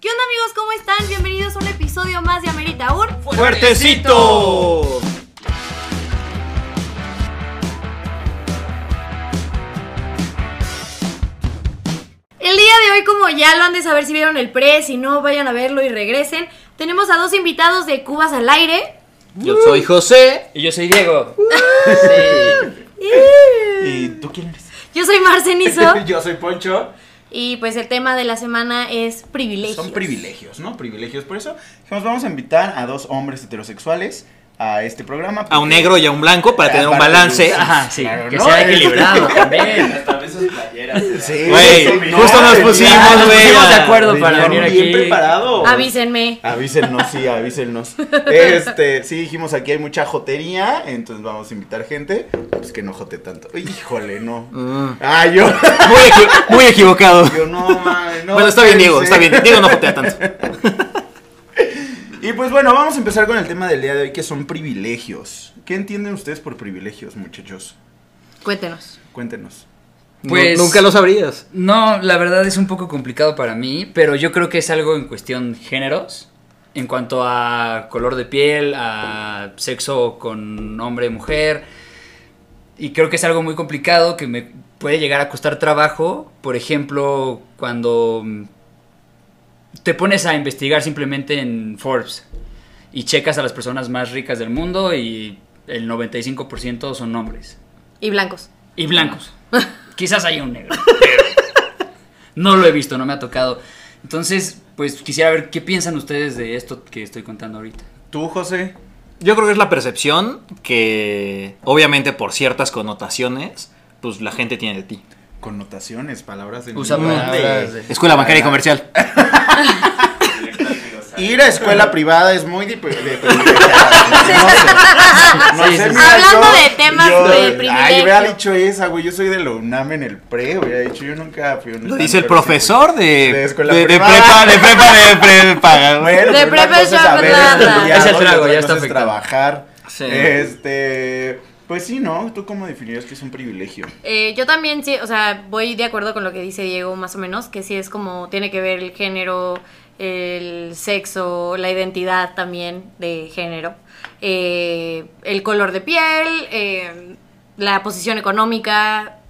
¿Qué onda amigos? ¿Cómo están? Bienvenidos a un episodio más de Amerita Un. ¡Fuertecito! El día de hoy, como ya lo han de saber si vieron el pre, si no, vayan a verlo y regresen. Tenemos a dos invitados de Cubas al aire. Yo soy José. Y yo soy Diego. ¿Y tú quién eres? Yo soy Marcenizo. Yo soy Poncho. Y pues el tema de la semana es privilegios. Son privilegios, ¿no? Privilegios. Por eso dijimos, vamos a invitar a dos hombres heterosexuales a este programa. A un negro y a un blanco para tener un balance. sí. Ajá, sí, Claro, que ¿no? sea equilibrado también. Hasta esas playeras. Sí, Güey, justo nos pusimos, güey. pusimos de acuerdo Bien, para venir bien aquí. preparado. Avísenme. Avísennos, sí, avísennos. Este, sí, dijimos aquí hay mucha jotería, entonces vamos a invitar gente. Pues que no jote tanto. Híjole, no. Mm. Ah, yo. Muy, equi- muy equivocado. Yo no, mames, no. bueno, está bien, Diego, está bien. Diego no jotea tanto. Y pues bueno, vamos a empezar con el tema del día de hoy, que son privilegios. ¿Qué entienden ustedes por privilegios, muchachos? Cuéntenos. Cuéntenos. Pues- Nu- nunca lo sabrías. No, la verdad es un poco complicado para mí, pero yo creo que es algo en cuestión géneros. En cuanto a color de piel, a sexo con hombre y mujer. Y creo que es algo muy complicado que me puede llegar a costar trabajo. Por ejemplo, cuando te pones a investigar simplemente en Forbes y checas a las personas más ricas del mundo y el 95% son hombres. Y blancos. Y blancos. Quizás haya un negro, pero no lo he visto, no me ha tocado. Entonces, pues quisiera ver qué piensan ustedes de esto que estoy contando ahorita. ¿Tú, José? Yo creo que es la percepción que, obviamente, por ciertas connotaciones, pues la gente tiene de ti. Connotaciones, palabras de Usa palabras de- Escuela bancaria y comercial. Ir a escuela privada es muy de, de privilegiada. No sé. No Sí, sé, sí, sí. mira, Hablando yo- de temas yo- de Ay, privilegio. hubiera dicho esa, güey. Yo soy de la UNAM en el pre, hubiera dicho. Yo nunca fui a un Lo dice el profesor de, De escuela de, de prepa, de prepa, de prepa. Bueno, De pero una prepa es Es el trago, ya está es afectado. trabajar. Sí. Este, pues sí, ¿no? ¿Tú cómo definirías que es un privilegio? Eh, yo también sí, o sea, voy de acuerdo con lo que dice Diego más o menos, que sí es como tiene que ver el género, el sexo, la identidad también de género, eh, el color de piel, eh, la posición económica,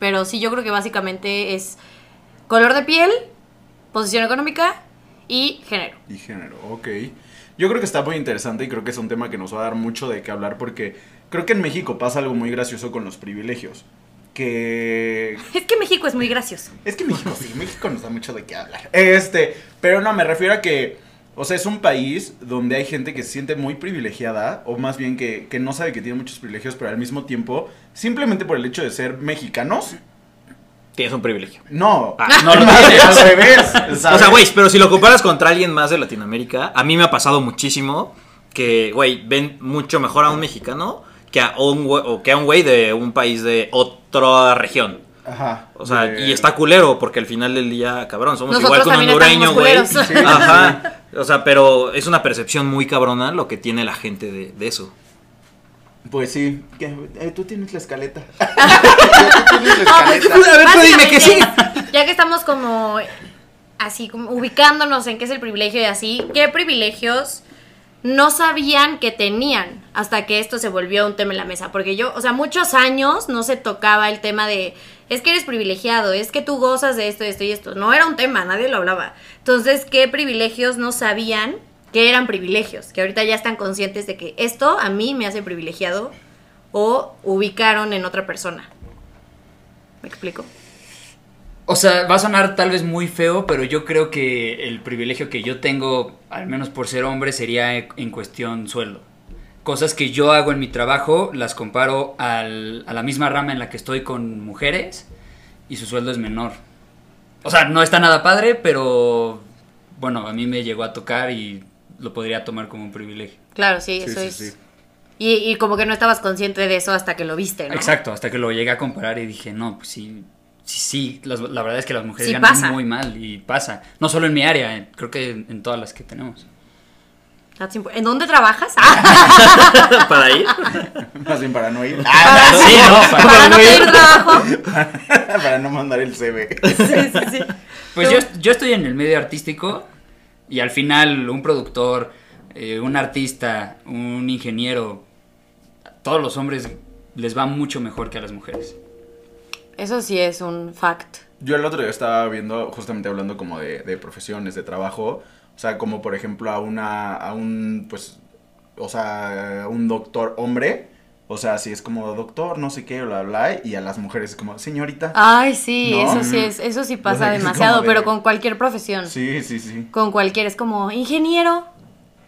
pero sí yo creo que básicamente es color de piel, posición económica y género. Y género, ok. Yo creo que está muy interesante y creo que es un tema que nos va a dar mucho de qué hablar porque creo que en México pasa algo muy gracioso con los privilegios. Que Es que México es muy gracioso. Es que México sí, México nos da mucho de qué hablar. Este, pero no, me refiero a que, o sea, es un país donde hay gente que se siente muy privilegiada, o más bien que, que no sabe que tiene muchos privilegios, pero al mismo tiempo, simplemente por el hecho de ser mexicanos, Tienes un privilegio. no, Ah, No lo tienes. al revés. O sea, güey, pero si lo comparas contra alguien más de Latinoamérica, a mí me ha pasado muchísimo que, güey, ven mucho mejor a un mexicano que a un güey, o que a un güey de un país de otra región. Ajá. O sea, de- y está culero porque al final del día, cabrón, somos Nosotros igual que un hondureño, güey. Sí, Ajá. O sea, pero es una percepción muy cabrona lo que tiene la gente de, de eso. Pues sí. eh, tú tienes la escaleta. tú tienes la escaleta. A ver, tú dime que sí. Ya que estamos como así, como ubicándonos en qué es el privilegio y así, ¿qué privilegios no sabían que tenían hasta que esto se volvió un tema en la mesa? Porque yo, o sea, muchos años no se tocaba el tema de, es que eres privilegiado, es que tú gozas de esto, esto y esto. No era un tema, nadie lo hablaba. Entonces, ¿qué privilegios no sabían que eran privilegios? Que ahorita ya están conscientes de que esto a mí me hace privilegiado o ubicaron en otra persona. ¿Me explico? O sea, va a sonar tal vez muy feo, pero yo creo que el privilegio que yo tengo, al menos por ser hombre, sería en cuestión sueldo. Cosas que yo hago en mi trabajo, las comparo al- a la misma rama en la que estoy con mujeres y su sueldo es menor. O sea, no está nada padre, pero bueno, a mí me llegó a tocar y lo podría tomar como un privilegio. Claro, sí, Sí, eso sí, es. sí. Y, y como que no estabas consciente de eso hasta que lo viste, ¿no? Exacto, hasta que lo llegué a comparar y dije, no, pues sí, sí, sí, las- la verdad es que las mujeres Sí ganan pasa. muy mal y pasa. No solo en mi área, eh, creo que en, en todas las que tenemos. ¿En dónde trabajas? Ah, Para ir. Más bien para no ir. para, sí, no, para- para no pedir trabajo. para no mandar el CV. Sí, sí, sí. Pues yo, yo estoy en el medio artístico Y al final, un productor, eh, un artista, un ingeniero, a todos los hombres les va mucho mejor que a las mujeres. Eso sí es un fact. Yo el otro día estaba viendo, justamente hablando como de, de profesiones, de trabajo, o sea, como por ejemplo a una, a un, pues, o sea, un doctor hombre, o sea, si es como doctor, no sé qué, bla, bla, y a las mujeres es como, señorita. Ay, sí, ¿No? eso sí es, eso sí pasa O sea, demasiado, de- pero con cualquier profesión. Sí, sí, sí. Con cualquier, es como ingeniero.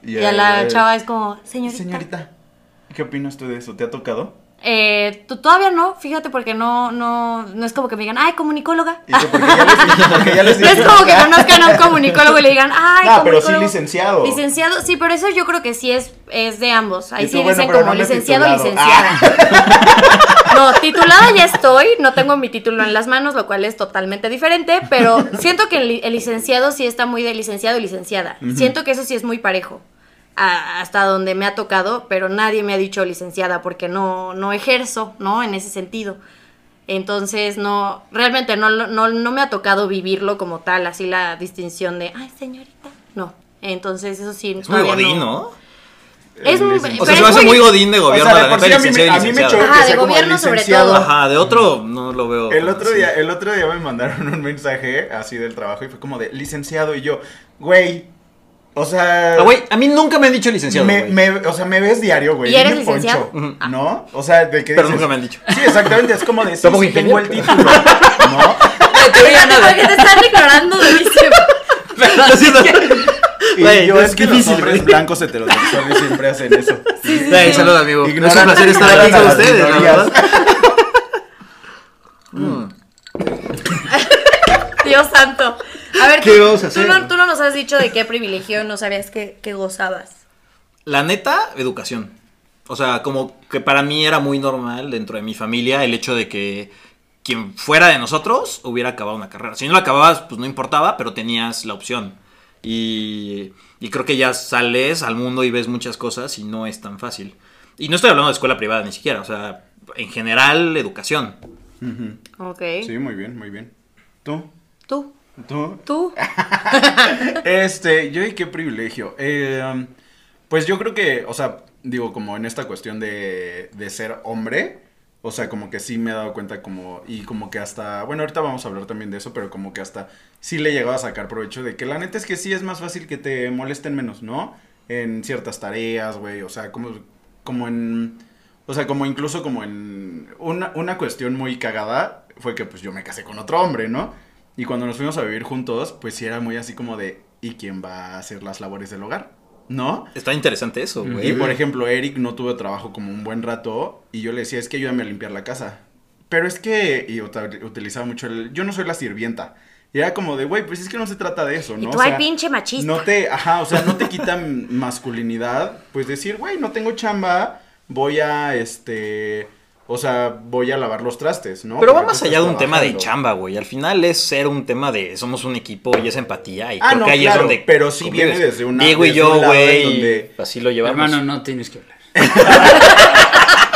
Y, a la chava es como, señorita. Señorita, ¿qué opinas tú de eso? ¿Te ha tocado? Eh, todavía no, fíjate, porque no, no, no es como que me digan, ay, comunicóloga. Y que porque ya les, porque ya les No es como que conozcan a un comunicólogo y le digan, ay, No, pero sí comunicólogo". licenciado. Licenciado, sí, pero eso yo creo que sí es, es de ambos. Ahí tú, sí dicen como no licenciado, titulado. Ah. licenciada. No, titulada ya estoy, no tengo mi título en las manos, lo cual es totalmente diferente, pero siento que el licenciado sí está muy de licenciado y licenciada. Siento que eso sí es muy parejo. A- hasta donde me ha tocado, pero nadie me ha dicho licenciada porque no, no ejerzo, ¿no? En ese sentido. Entonces, no, realmente no, lo- no, no me ha tocado vivirlo como tal, así la distinción de, ay, señorita. No. Entonces, eso sí. Es muy godín, no. ¿no? Es muy- O sea, Pero se me hace muy- godín de gobierno, O sea, de por sí a mí me- licenciado y a mí me licenciado. choca Ajá, que de sea como gobierno sobre todo. Ajá, de otro no lo veo. El otro así. día, el otro día me mandaron un mensaje así del trabajo y fue como de licenciado y yo, güey, o sea, Ah, güey, a mí nunca me han dicho licenciado. me, me- o sea, me ves diario, güey. ¿Y eres licenciado? Poncho, Ujú. ¿No? O sea, de que Pero dices- nunca me han dicho. Sí, exactamente, es como de sí, Tampoco sí tengo el título, ¿no? Porque te están declarando durísimo. Lo siento. Y Güey, yo no es que difícil, los hombres blancos heterosexuales siempre hacen eso. Güey, saludos, amigo. Es un Ignoran- placer estar ignoran aquí con ustedes, la verdad. Dios santo. A ver, ¿Qué tú, vamos a tú hacer? no, tú no nos has dicho de qué privilegio no sabías que, que gozabas. La neta, educación. O sea, como que para mí era muy normal dentro de mi familia el hecho de que quien fuera de nosotros hubiera acabado una carrera. Si no la acababas, pues no importaba, pero tenías la opción. Y, y creo que ya sales al mundo y ves muchas cosas y no es tan fácil. Y no estoy hablando de escuela privada ni siquiera, o sea, en general, educación. Ok. Sí, muy bien, muy bien. ¿Tú? Tú, ¿Tú? tú. Este, yo y qué privilegio. Eh, pues yo creo que, o sea, digo, como en esta cuestión de, de ser hombre, o sea, como que sí me he dado cuenta como, y como que hasta, bueno, ahorita vamos a hablar también de eso, pero como que hasta sí le llegaba a sacar provecho de que la neta es que sí es más fácil que te molesten menos, ¿no? En ciertas tareas, güey, o sea, como, como en, o sea, como incluso como en, una, una cuestión muy cagada fue que pues yo me casé con otro hombre, ¿no? Y cuando nos fuimos a vivir juntos, pues sí era muy así como de, ¿y quién va a hacer las labores del hogar? ¿No? Está interesante eso, güey. Y por ejemplo, Eric no tuvo trabajo como un buen rato y yo le decía, es que ayúdame a limpiar la casa. Pero es que, y utilizaba mucho el, yo no soy la sirvienta. Y era como de, güey, pues es que no se trata de eso, ¿no? Y O tú, sea, pinche machista. no te, ajá, o sea, no te quitan masculinidad, pues decir, güey, no tengo chamba, voy a, este, o sea, voy a lavar los trastes, ¿no? Pero va más allá de un tema de chamba, güey. Al final es ser un tema de somos un equipo y es empatía. Y Ah, creo no, que ahí claro, es donde. pero sí convives. viene desde una- Diego y yo, güey. donde- Así lo llevamos. Hermano, no tienes que hablar.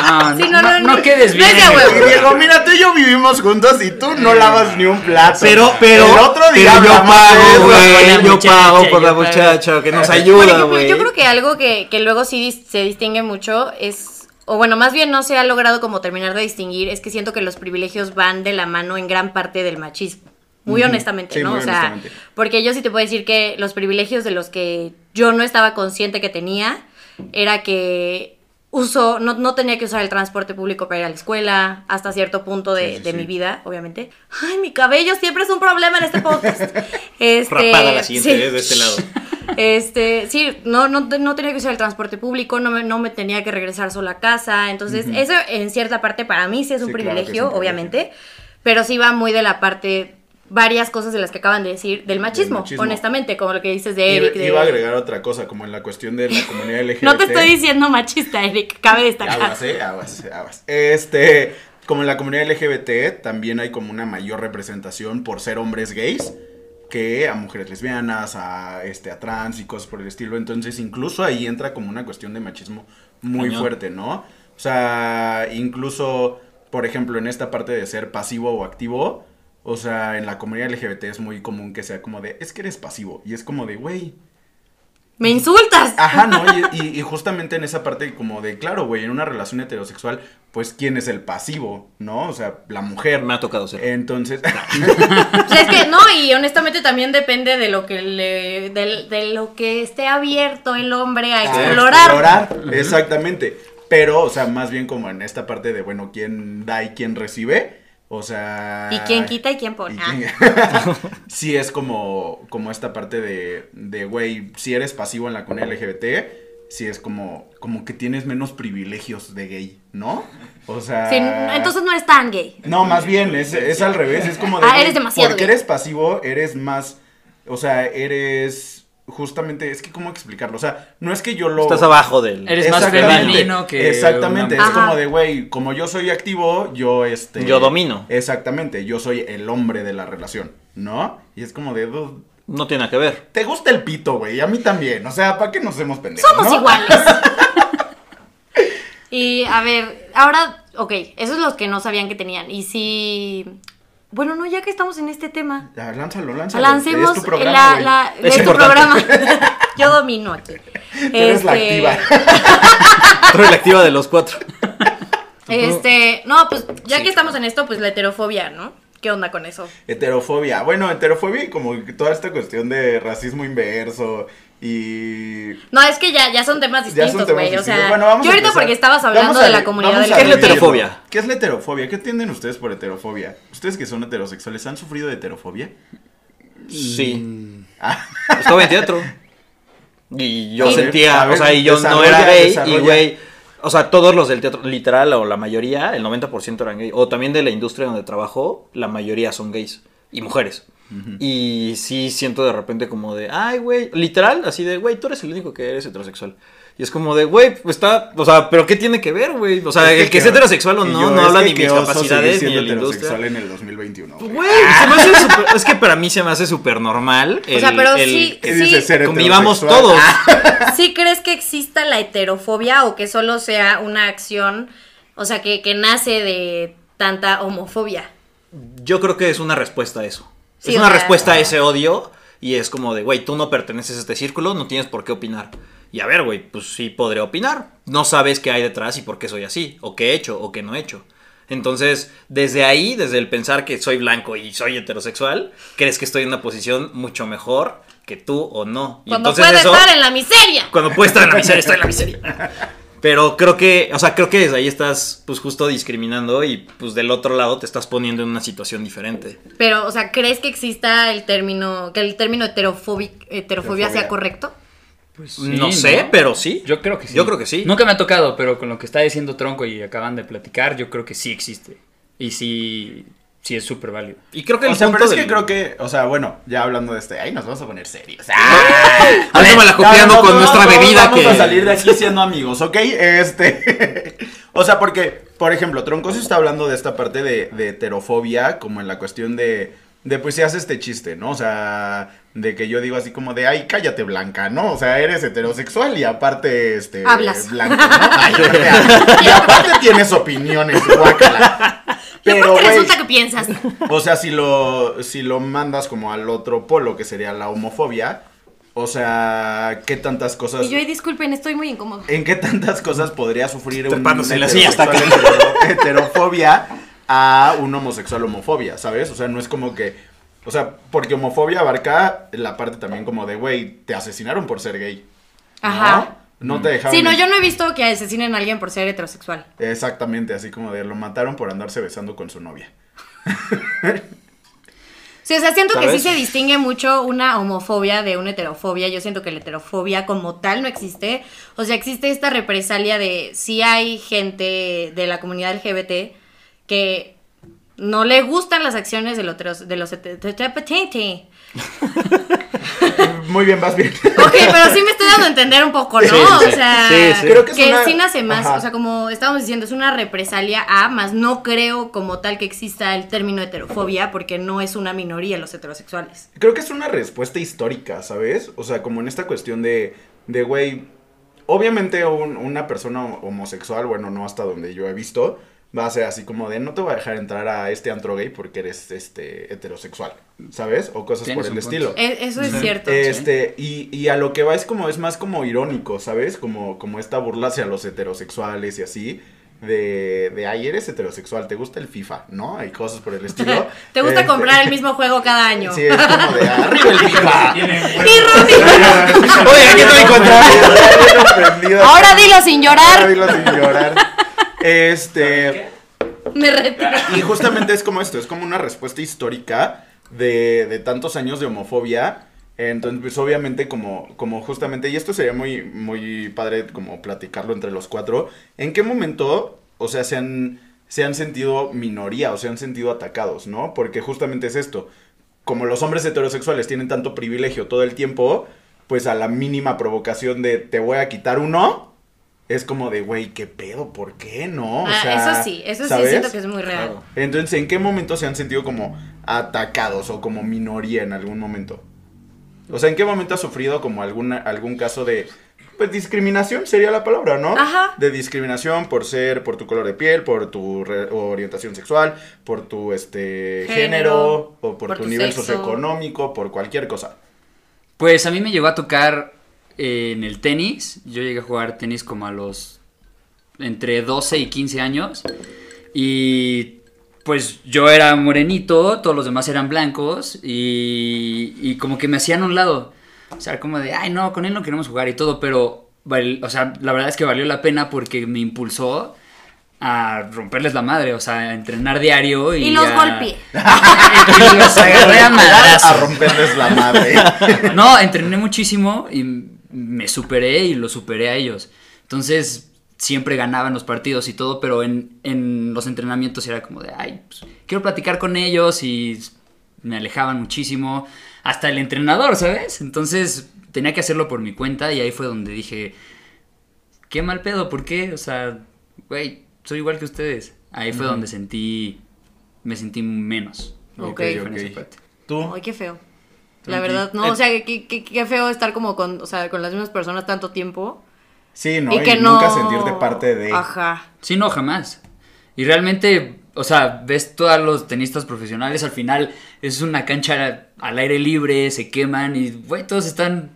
No, Sí, no, no, no, no, no quedes bien. Diego, mira, tú y yo vivimos juntos y tú no lavas ni un plato. Pero, pero, el otro día pero yo pago, güey. Yo pago por la muchacha que nos Por ayuda, ejemplo, güey. yo creo que algo que, que luego sí se distingue mucho es, o bueno, más bien no se ha logrado como terminar de distinguir, es que siento que los privilegios van de la mano en gran parte del machismo. Muy honestamente, Sí, ¿no? muy o sea, porque yo sí te puedo decir que los privilegios de los que yo no estaba consciente que tenía era que uso, no, no tenía que usar el transporte público para ir a la escuela hasta cierto punto de, Sí, sí, de sí. mi vida, obviamente. Ay, mi cabello siempre es un problema en este podcast. Este, Rapada la siguiente, eh, de este lado. Este, sí, no, no, no tenía que usar el transporte público, no me, no me tenía que regresar sola a casa. Entonces, eso en cierta parte para mí sí es un claro es privilegio. obviamente. Pero sí va muy de la parte, varias cosas de las que acaban de decir, del machismo, machismo. honestamente, como lo que dices de Eric. Iba, de- iba a agregar otra cosa, como en la cuestión de la comunidad LGBT. no te estoy diciendo machista, Eric, cabe destacar. Aguas, eh, aguas, aguas. Este, como en la comunidad LGBT, también hay como una mayor representación por ser hombres gays que a mujeres lesbianas, a este, a trans y cosas por el estilo. Entonces, incluso ahí entra como una cuestión de machismo muy Cañón. fuerte, ¿no? O sea, incluso, por ejemplo, en esta parte de ser pasivo o activo, o sea, en la comunidad LGBT es muy común que sea como de, es que eres pasivo. Y es como de, güey, Me insultas. Ajá, ¿no? Y, y- y justamente en esa parte como de, claro, güey, en una relación heterosexual, pues, ¿quién es el pasivo? ¿No? O sea, la mujer. Me ha tocado ser. Entonces, Pues es que no, y honestamente también depende de lo que le, de, de lo que esté abierto el hombre a a explorar. explorar, exactamente. Pero, o sea, más bien como en esta parte de, bueno, quién da y quién recibe. O sea. Y quién quita y quién pone. y Ah. quién- sí es como, como esta parte de, de, güey, si eres pasivo en la comunidad LGBT, sí es como, como que tienes menos privilegios de gay, ¿no? O sea... Sí, entonces no eres tan gay. No, más bien, es, es al revés, es como de... Ah, eres demasiado Porque gay. eres pasivo, eres más... O sea, eres... Justamente, es que cómo explicarlo, o sea, no es que yo lo... Estás abajo del. Eres más Exactamente, femenino que Exactamente, una es como de, güey, como yo soy activo, yo este... Yo domino. Exactamente, yo soy el hombre de la relación, ¿no? Y es como de, "Dude, No tiene nada que ver. te gusta el pito, güey, y a mí también, o sea, ¿para qué nos hacemos pendejos? Somos no? iguales. y a ver, ahora, ok, esos son los que no sabían que tenían. Y si. Bueno, no, ya que estamos en este tema, Ya, lánzalo, lánzalo. lancemos es tu programa, la, güey. la- Es es tu programa. Yo domino aquí. Tú eres la Este, activa. Tú eres la activa de los cuatro. Este, no, pues ya Sí. que estamos en esto, pues la heterofobia, ¿no? ¿Qué onda con eso? Heterofobia. Bueno, heterofobia y como que toda esta cuestión de racismo inverso y... No, es que ya, ya son temas distintos, güey. O sea, Bueno, vamos yo ahorita empezar. porque estabas hablando Vamos a de la comunidad del ¿Qué es la heterofobia? ¿Qué es la heterofobia? ¿Qué entienden ustedes por heterofobia? ¿Ustedes que son heterosexuales han sufrido de heterofobia? Sí. Ah, Estaba en teatro. Y yo sentía, A ver, o sea, y yo no era gay. Y güey, o sea, todos los del teatro, literal, o la mayoría, el 90% eran gay. O también de la industria donde trabajo, la mayoría son gays. Y mujeres. Y sí siento de repente como de, ay, güey, literal, así de, güey, tú eres el único que eres heterosexual. Y es como de, güey, pues está, o sea, pero ¿qué tiene que ver, güey? O sea, Es el que es heterosexual o no, yo, no habla ni mis capacidades ni de la industria. heterosexual en el 2021. güey. Güey, se me hace súper- es que para mí se me hace súper normal. O sea, pero sí- ¿Qué sí. dice ser Convivamos todos. Ah, ¿Sí crees que exista la heterofobia o que solo sea una acción, o sea, que, que nace de tanta homofobia? Yo creo que es una respuesta a eso. Sí, es una respuesta a ese odio y es como de, güey, tú no perteneces a este círculo, no tienes por qué opinar. Y a ver, güey, pues sí podré opinar. No sabes qué hay detrás y por qué soy así, o qué he hecho, o qué no he hecho. Entonces, desde ahí, desde el pensar que soy blanco y soy heterosexual, crees que estoy en una posición mucho mejor que tú o no. Y Cuando puede eso- estar en la miseria. cuando puede estar en la miseria, estoy en la miseria. Pero creo que, o sea, creo que desde ahí estás, pues, justo discriminando y, pues, del otro lado te estás poniendo en una situación diferente. Pero, o sea, ¿crees que exista el término, que el término heterofobia, heterofobia sea correcto? Pues no sí, sé, pero sí. Yo creo que sí. Yo creo que sí. Nunca me ha tocado, pero con lo que está diciendo Tronco y acaban de platicar, yo creo que sí existe. Y sí, sí es súper válido. Y creo que el O sea, punto pero es que del- creo que, o sea, bueno, ya hablando de este, ahí nos vamos a poner serios. Ahorita me la copiando no, con no, nuestra bebida vamos que... a salir de aquí siendo amigos, ¿ok? Este. o sea, porque, por ejemplo, Troncoso está hablando de esta parte de, de heterofobia, como en la cuestión de. De pues si hace este chiste, ¿no? O sea, de que yo digo así como de, ay, cállate blanca, ¿no? O sea, eres heterosexual y aparte, este, Hablas. blanco, ¿no? Ay, y aparte tienes opiniones, guácala. ¿Y Pero, por qué güey, resulta que piensas? o sea, si lo, si lo mandas como al otro polo, que sería la homofobia, o sea, ¿qué tantas cosas... Y yo, y disculpen, estoy muy incómodo. ¿En qué tantas cosas podría sufrir un heterosexual hetero- heterofobia a un homosexual homofobia, ¿sabes? O sea, no es como que... O sea, porque homofobia abarca la parte también como de, güey, te asesinaron por ser gay. ¿no? Ajá. No te dejaron... Sí, no, yo no he visto que asesinen a alguien por ser heterosexual. Exactamente, así como de lo mataron por andarse besando con su novia. Sí, o sea, siento que sí se distingue mucho una homofobia de una heterofobia. Yo siento que la heterofobia como tal no existe. O sea, existe esta represalia de si hay gente de la comunidad LGBT que no le gustan las acciones de los, de los Muy bien, vas bien. Ok, pero sí me estoy dando a entender un poco, ¿no? Sí, sí, o sea, sí, sí. Creo que es que una- sí nace más, Ajá. o sea, como estábamos diciendo, es una represalia a, más no creo como tal que exista el término heterofobia porque no es una minoría los heterosexuales. Creo que es una respuesta histórica, ¿sabes? O sea, como en esta cuestión de, de güey, obviamente un- una persona homosexual, bueno, no hasta donde yo he visto, va a ser así como de no te voy a dejar entrar a este antro gay porque eres este heterosexual, ¿sabes? O cosas por el estilo. E- Eso es cierto. Este, y, y a lo que va es como, es más como irónico, ¿sabes? Como, como esta burla hacia los heterosexuales y así. De, de, ay, eres heterosexual, te gusta el FIFA, ¿no? Hay cosas por el estilo. Te gusta Este, comprar el mismo juego cada año. Sí, es como de arriba el FIFA. Y Oye, aquí estoy ahora dilo sin Ahora llorar. dilo sin llorar. Este. Me retiro. Y justamente es como esto, es como una respuesta histórica de, de tantos años de homofobia. Entonces, pues obviamente como, como justamente, y esto sería muy, muy padre como platicarlo entre los cuatro, ¿en qué momento, o sea, se han, se han sentido minoría o se han sentido atacados, ¿no? Porque justamente es esto, como los hombres heterosexuales tienen tanto privilegio todo el tiempo, pues a la mínima provocación de te voy a quitar uno, es como de, güey, ¿qué pedo? ¿Por qué no? O Ah, sea, eso sí, eso sí siento que es muy real. Claro. Entonces, ¿en qué momento se han sentido como atacados o como minoría en algún momento? O sea, ¿en qué momento has sufrido como alguna, algún caso de, pues, discriminación sería la palabra, ¿no? Ajá. De discriminación por ser, por tu color de piel, por tu re- orientación sexual, por tu, este, género, Género, o por, por tu, tu nivel sexo. socioeconómico, por cualquier cosa. Pues a mí me llegó a tocar en el tenis. Yo llegué a jugar tenis como a los entre 12 y 15 años. Y pues yo era morenito, todos los demás eran blancos. Y, y como que me hacían a un lado. O sea, como de, ay, no, con él no queremos jugar y todo. Pero, o sea, la verdad es que valió la pena porque me impulsó a romperles la madre. O sea, a entrenar diario. Y, Y los a- golpeé. y los agarré a madrazos. A romperles la madre. No, entrené muchísimo y me superé y lo superé a ellos. Entonces, siempre ganaba en los partidos y todo, pero en, en los entrenamientos era como de, ay, pues, quiero platicar con ellos y me alejaban muchísimo. Hasta el entrenador, ¿sabes? Entonces, tenía que hacerlo por mi cuenta y ahí fue donde dije, qué mal pedo, ¿por qué? O sea, güey, soy igual que ustedes. Ahí fue donde sentí, me sentí menos. Ok. creo, en Ok. esa parte. ¿Tú? Ay, qué feo. La verdad, no, Eh. o sea, qué, qué- qué feo estar como con, o sea, con las mismas personas tanto tiempo. Sí, ¿no? y Y, que no. nunca sentirte parte de... Ajá. Sí, no, jamás. Y realmente, o sea, ves todos los tenistas profesionales, al final es una cancha al aire libre, se queman y, güey, todos están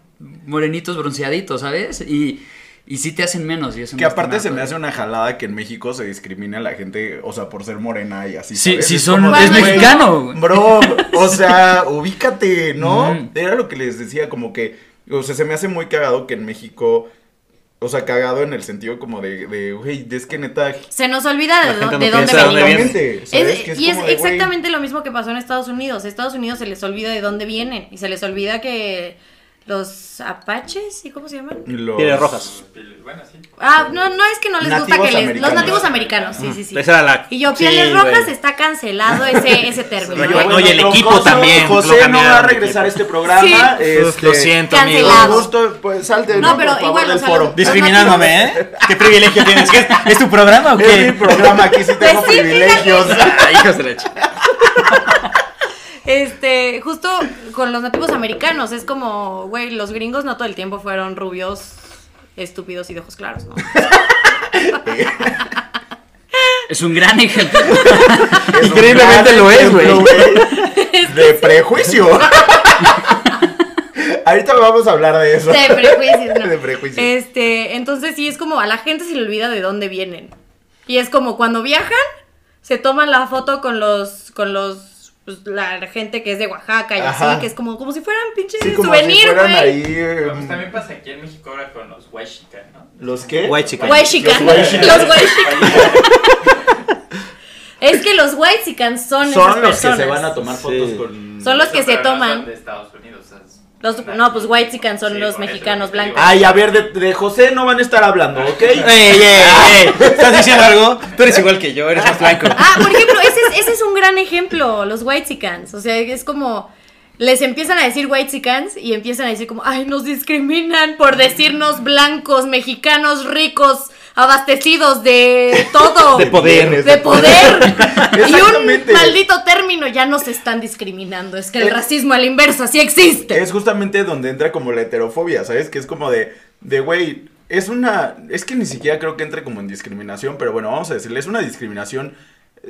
morenitos, bronceaditos, ¿sabes? Y, y sí te hacen menos. Y eso Que aparte se me hace una jalada que en México se discrimine a la gente, o sea, por ser morena y así. Sí, ¿sabes? sí Es son- como es güey, mexicano. Bro, o sea, ubícate, ¿no? Mm. Era lo que les decía, como que, o sea, se me hace muy cagado que en México, o sea, cagado en el sentido como de, de, güey, es que neta. Se nos olvida de, dónde venimos. Es- y es de, exactamente lo mismo que pasó en Estados Unidos. Estados Unidos se les olvida de dónde vienen y se les olvida que los apaches, ¿y cómo se llaman? los- Pieles rojas. Bueno, sí. Ah, no, no es que no les gusta Nativos que les... Los nativos americanos, sí, sí, sí. Esa era la. Y yo, Sí, pieles güey. rojas, está cancelado ese, ese término. Pero yo- ¿eh? no, y el equipo José- también, lo José no va a regresar a este programa. Sí. este, Lo siento, amigo. Cancelado. Con gusto, pues salte, No, ¿no? pero favor, igual, del o sea, foro. Discriminándome, ¿eh? ¿Qué privilegio tienes? ¿Qué es, ¿Es tu programa o Es mi qué? programa, aquí sí tengo Pues sí, privilegios. Hijos de la Este, justo con los nativos americanos, es como, güey, los gringos no todo el tiempo fueron rubios, estúpidos y de ojos claros, ¿no? Es un gran ejemplo. Es Increíblemente gran lo es, güey, De prejuicio. Ahorita vamos a hablar de eso. De prejuicios, ¿no? De prejuicios. Este, entonces sí es como a la gente se le olvida de dónde vienen. Y es como cuando viajan, se toman la foto con los, con los, pues, la gente que es de Oaxaca y Ajá. así, que es como, como si fueran pinches Sí, como si fueran ahí. eh, pues también pasa aquí en México ahora con los Huaxica, ¿no? ¿Los qué? White chicken. White chican. Los white chican. Los white chican. Es que los white chican son, Son esas los que se van a tomar fotos Sí. con. Son los que se no toman. son de Estados Unidos. o sea, es- Los- no, pues white chican son Sí, los mexicanos blancos. Ay, a ver, de, de José no van a estar hablando, ¿ok? ¡Ey, ey, ey! ¿Estás diciendo algo? Tú eres igual que yo, eres más blanco. Ah, por ejemplo, ese es, un gran ejemplo, los whitexicans. O sea, es como. Les empiezan a decir whitexicans y empiezan a decir como, ay, nos discriminan por decirnos blancos, mexicanos, ricos, abastecidos de todo. De poder. De poder. y un maldito término ya nos están discriminando. Es que el Eh, racismo a la inversa sí existe. Es justamente donde entra como la heterofobia, ¿sabes? Que es como de, de güey, es una, es que ni siquiera creo que entre como en discriminación, pero bueno, vamos a decirle, es una discriminación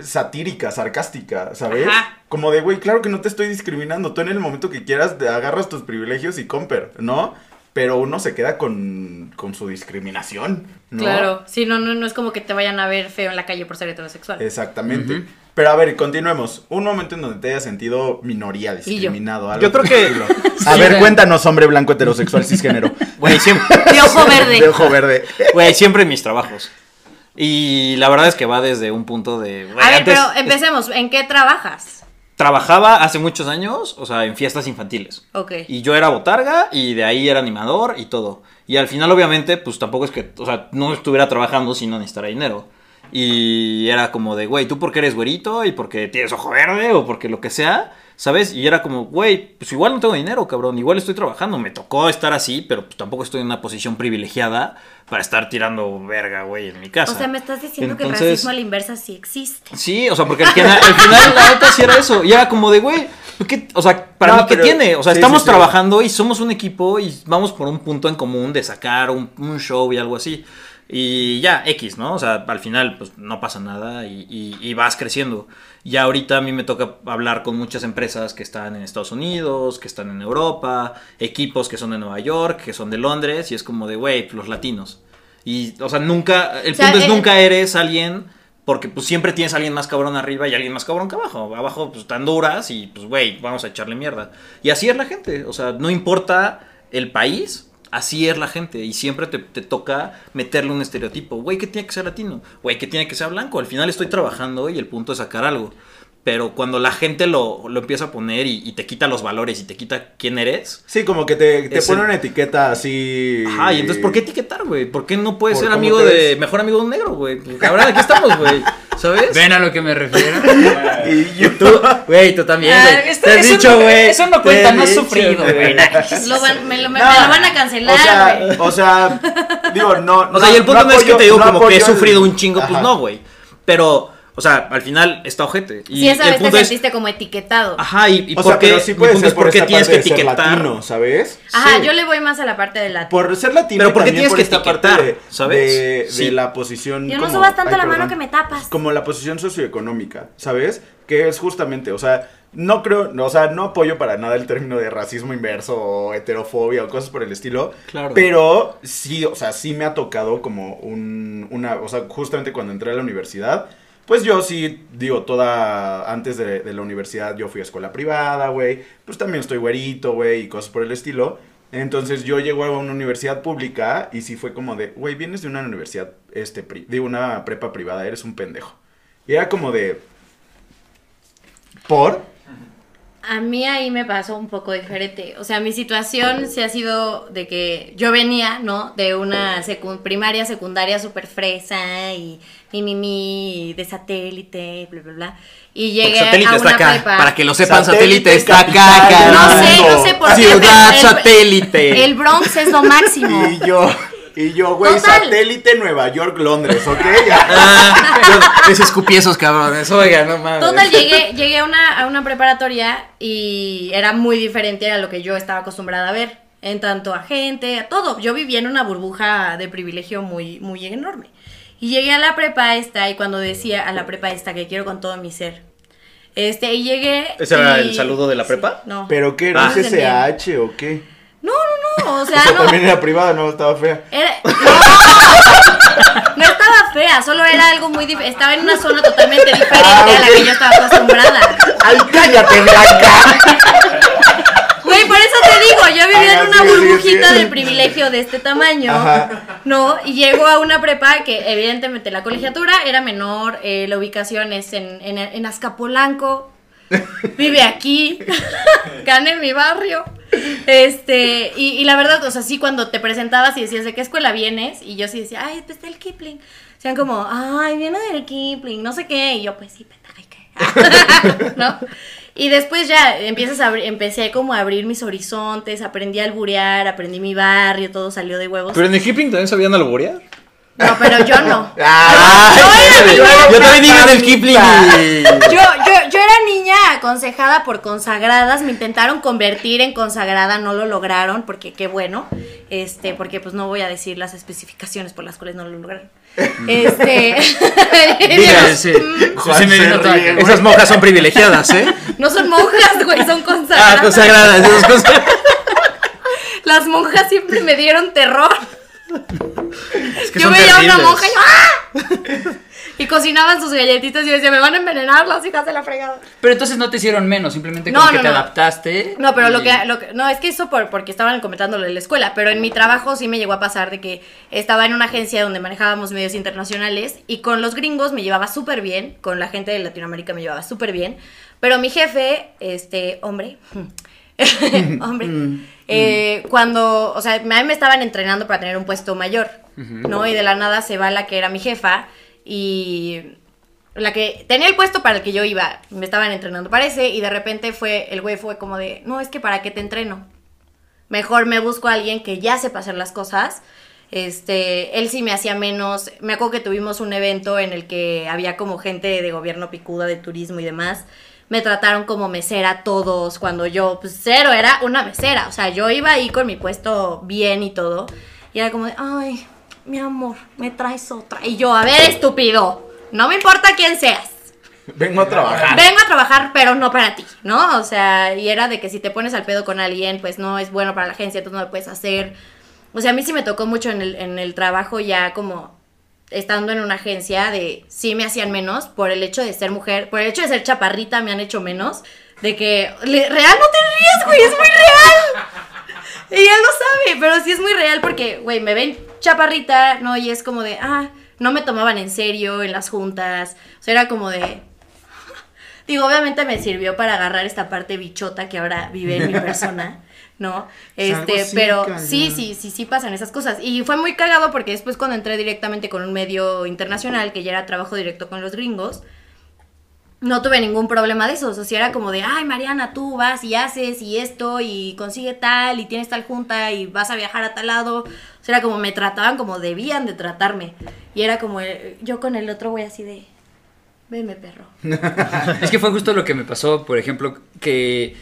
satírica, sarcástica, ¿sabes? Ajá. Como de, güey, claro que no te estoy discriminando, tú en el momento que quieras te agarras tus privilegios y comper, ¿no? Pero uno se queda con, con su discriminación, ¿no? Claro, sí, no, no, no es como que te vayan a ver feo en la calle por ser heterosexual. Exactamente. Pero a ver, continuemos. Un momento en donde te hayas sentido minoría, discriminado. algo Yo creo que-. A ver, cuéntanos, hombre blanco heterosexual cisgénero. Güey, siempre, De ojo verde. De ojo verde. güey, siempre en mis trabajos. Y la verdad es que va desde un punto de... a ver, antes pero empecemos. ¿En qué trabajas? Trabajaba hace muchos años, o sea, en fiestas infantiles. Ok. Y yo era botarga y de ahí era animador y todo. Y al final, obviamente, pues tampoco es que, o sea, no estuviera trabajando si no necesitara dinero. Y era como de, güey, ¿tú por qué eres güerito? Y porque tienes ojo verde o porque lo que sea, ¿sabes? Y era como, güey, pues igual no tengo dinero, cabrón, igual estoy trabajando. Me tocó estar así, pero pues tampoco estoy en una posición privilegiada para estar tirando verga, güey, en mi casa. O sea, me estás diciendo que el Entonces- racismo a la inversa sí existe. Sí, o sea, porque al final, al final la neta sí era eso. Y era como de, güey, ¿qué- o sea, para No, mí, ¿qué tiene? O sea, sí, estamos sí, sí. trabajando y somos un equipo y vamos por un punto en común de sacar un, un show y algo así. Y ya, X, ¿no? O sea, al final, pues no pasa nada y, y- y vas creciendo. Ya ahorita a mí me toca hablar con muchas empresas que están en Estados Unidos, que están en Europa, equipos que son de Nueva York, que son de Londres, y es como de, güey, los latinos. Y, o sea, nunca, el O sea, punto es eh, nunca eres alguien porque pues siempre tienes a alguien más cabrón arriba y alguien más cabrón que abajo. Abajo pues están duras y pues güey, vamos a echarle mierda. Y así es la gente, o sea, no importa el país, así es la gente y siempre te, te toca meterle un estereotipo. Güey, que tiene que ser latino, güey, que tiene que ser blanco. Al final estoy trabajando y el punto es sacar algo. Pero cuando la gente lo, lo empieza a poner y, y te quita los valores y te quita quién eres, Sí, como que te, te pone el- una etiqueta así. Ajá, y entonces, ¿por qué etiquetar, güey? ¿Por qué no puedes ser amigo de. ves. Mejor amigo de un negro, güey? Pues, Ahora aquí estamos, güey. ¿Sabes? ¿Ven a lo que me refiero? Y yo. Tú, güey, tú también, Ah, güey. esto- Te has eso dicho, no- güey. eso no cuenta, no has sufrido, güey. Lo van, me, lo, me- No, me lo van a cancelar, O sea, güey. o sea, digo, no. O sea, y el punto no, es que te digo no como que he el- sufrido un chingo, pues no, güey. Pero, o sea, al final está ojete. Y Sí, esa el vez te es. sentiste como etiquetado. Ajá, y, y O por sea, qué. sí puede punto ser es por por qué esta tienes que parte de ser etiquetar. latino, ¿sabes? Ajá, sí. yo le voy más a la parte de la... Por ser latino Pero y ¿por qué también tienes por que parte etiquetar? de, ¿Sabes? de, de Sí. la posición Yo no como- subas tanto ay, la mano que me tapas. como la posición socioeconómica, ¿sabes? Que es justamente, o sea, no creo, no, o sea, no apoyo para nada el término de racismo inverso o heterofobia o cosas por el estilo, Claro. pero sí, o sea, sí me ha tocado como un, una, o sea, justamente cuando entré a la universidad, pues yo sí, digo, toda, antes de, la universidad yo fui a escuela privada, güey, pues también estoy güerito, güey, y cosas por el estilo. Entonces yo llego a una universidad pública y sí fue como de, güey, vienes de una universidad, este, de una prepa privada, eres un pendejo. Y era como de, ¿por? A mí ahí me pasó un poco diferente. O sea, mi situación sí ha sido de que yo venía, ¿no? De una secu- primaria, secundaria súper fresa y mi, mi, mi, de satélite, bla, bla, bla. Y llegué satélite a está acá. prepa. Para que lo sepan, Satélite satélite está capital acá, No sé, no sé por qué. Ciudad pero el- satélite. El Bronx es lo máximo. Y yo, y yo, güey, satélite Nueva York, Londres, ¿ok? Ya. Ah, yo- es escupiezos, cabrones. Oiga, no mames. Total, llegué, llegué a, una, a una preparatoria y era muy diferente a lo que yo estaba acostumbrada a ver. En tanto a gente, a todo. Yo vivía en una burbuja de privilegio muy, muy enorme. Y llegué a la prepa esta y cuando decía a la prepa esta que quiero con todo mi ser. Este, y llegué. ¿Ese era el saludo de la prepa? No. ¿Pero qué? ¿Era Ah. CCH o qué? No, no, no. O O sea, no. también era privada, no, estaba fea. Era- no, no estaba fea, solo era algo muy diferente. Estaba en una zona totalmente diferente Ah, a la que yo estaba acostumbrada. ¡Ay, cállate, Blanca! Güey, por eso te digo, yo vivía Ajá, en una burbujita de privilegio de este tamaño, Ajá. ¿no? Y llego a una prepa que evidentemente la colegiatura era menor, eh, la ubicación es en, en, en Azcapolanco, vive aquí, gana en mi barrio. Este, y, y la verdad, o sea, sí, cuando te presentabas y decías de qué escuela vienes, y yo sí decía, ay, pues del Kipling. Sean como, ay, viene del Kipling, no sé qué. Y yo, pues sí, ¿y qué? ¿No? Y después ya empiezas a empecé como a abrir mis horizontes, aprendí a alburear, aprendí mi barrio, todo salió de huevos. Pero en el Kipling también sabían alborear. No, pero yo no. ¡Ay, Yo era Yo también dije del Kipling. Yo, yo, yo era niña aconsejada por consagradas, me intentaron convertir en consagrada, no lo lograron, porque qué bueno. este, porque pues no voy a decir las especificaciones por las cuales no lo lograron. Este, Diga, sí. Juan Sí me se vino toda- ríe, güey. Esas monjas son privilegiadas, ¿eh? no son monjas, güey, son Ah, consagradas. consagradas. esas cosas. Las monjas siempre me dieron terror. Es que yo veía a una terribles. monja y yo, ¡ah! Y cocinaban sus galletitas y yo decía, me van a envenenar las hijas de la fregada. Pero entonces no te hicieron menos, simplemente No, como que te no. adaptaste. No, pero lo que, lo que- no, es que eso por, porque estaban comentando lo de la escuela, pero en mi trabajo sí me llegó a pasar de que estaba en una agencia donde manejábamos medios internacionales y con los gringos me llevaba súper bien, con la gente de Latinoamérica me llevaba súper bien, pero mi jefe, este, hombre, hombre, eh, cuando, o sea, a mí me estaban entrenando para tener un puesto mayor, ¿no? Y de la nada se va la que era mi jefa y la que tenía el puesto para el que yo iba, me estaban entrenando parece, y de repente fue, el güey fue como de, no, es que para qué te entreno. Mejor me busco a alguien que ya sepa hacer las cosas. Este, él sí me hacía menos. Me acuerdo que tuvimos un evento en el que había como gente de gobierno picuda, de turismo y demás. Me trataron como mesera todos, cuando yo, pues cero, era una mesera. O sea, yo iba ahí con mi puesto bien y todo. Y era como de, ay, mi amor, me traes otra. Y yo, a ver, estúpido, no me importa quién seas. Vengo a trabajar. Vengo a trabajar, pero no para ti, ¿no? O sea, y era de que si te pones al pedo con alguien, pues no es bueno para la agencia, entonces no lo puedes hacer. O sea, a mí sí me tocó mucho en el, en el trabajo ya como estando en una agencia de sí me hacían menos por el hecho de ser mujer, por el hecho de ser chaparrita me han hecho menos. De que, real, no te rías, güey, es muy real. Y él lo sabe, pero sí es muy real porque, güey, me ven chaparrita, ¿no? Y es como de, ah, no me tomaban en serio en las juntas. O sea, era como de, Digo, obviamente me sirvió para agarrar esta parte bichota que ahora vive en mi persona, ¿no? Este, así, pero sí, sí, sí, sí pasan esas cosas. Y fue muy cagado porque después cuando entré directamente con un medio internacional, que ya era trabajo directo con los gringos, no tuve ningún problema de esos. O sea, era como de, ay, Mariana, tú vas y haces y esto y consigue tal y tienes tal junta y vas a viajar a tal lado. O sea, era como me trataban como debían de tratarme. Y era como, eh, yo con el otro güey así de, veme perro. Es que fue justo lo que me pasó, por ejemplo, que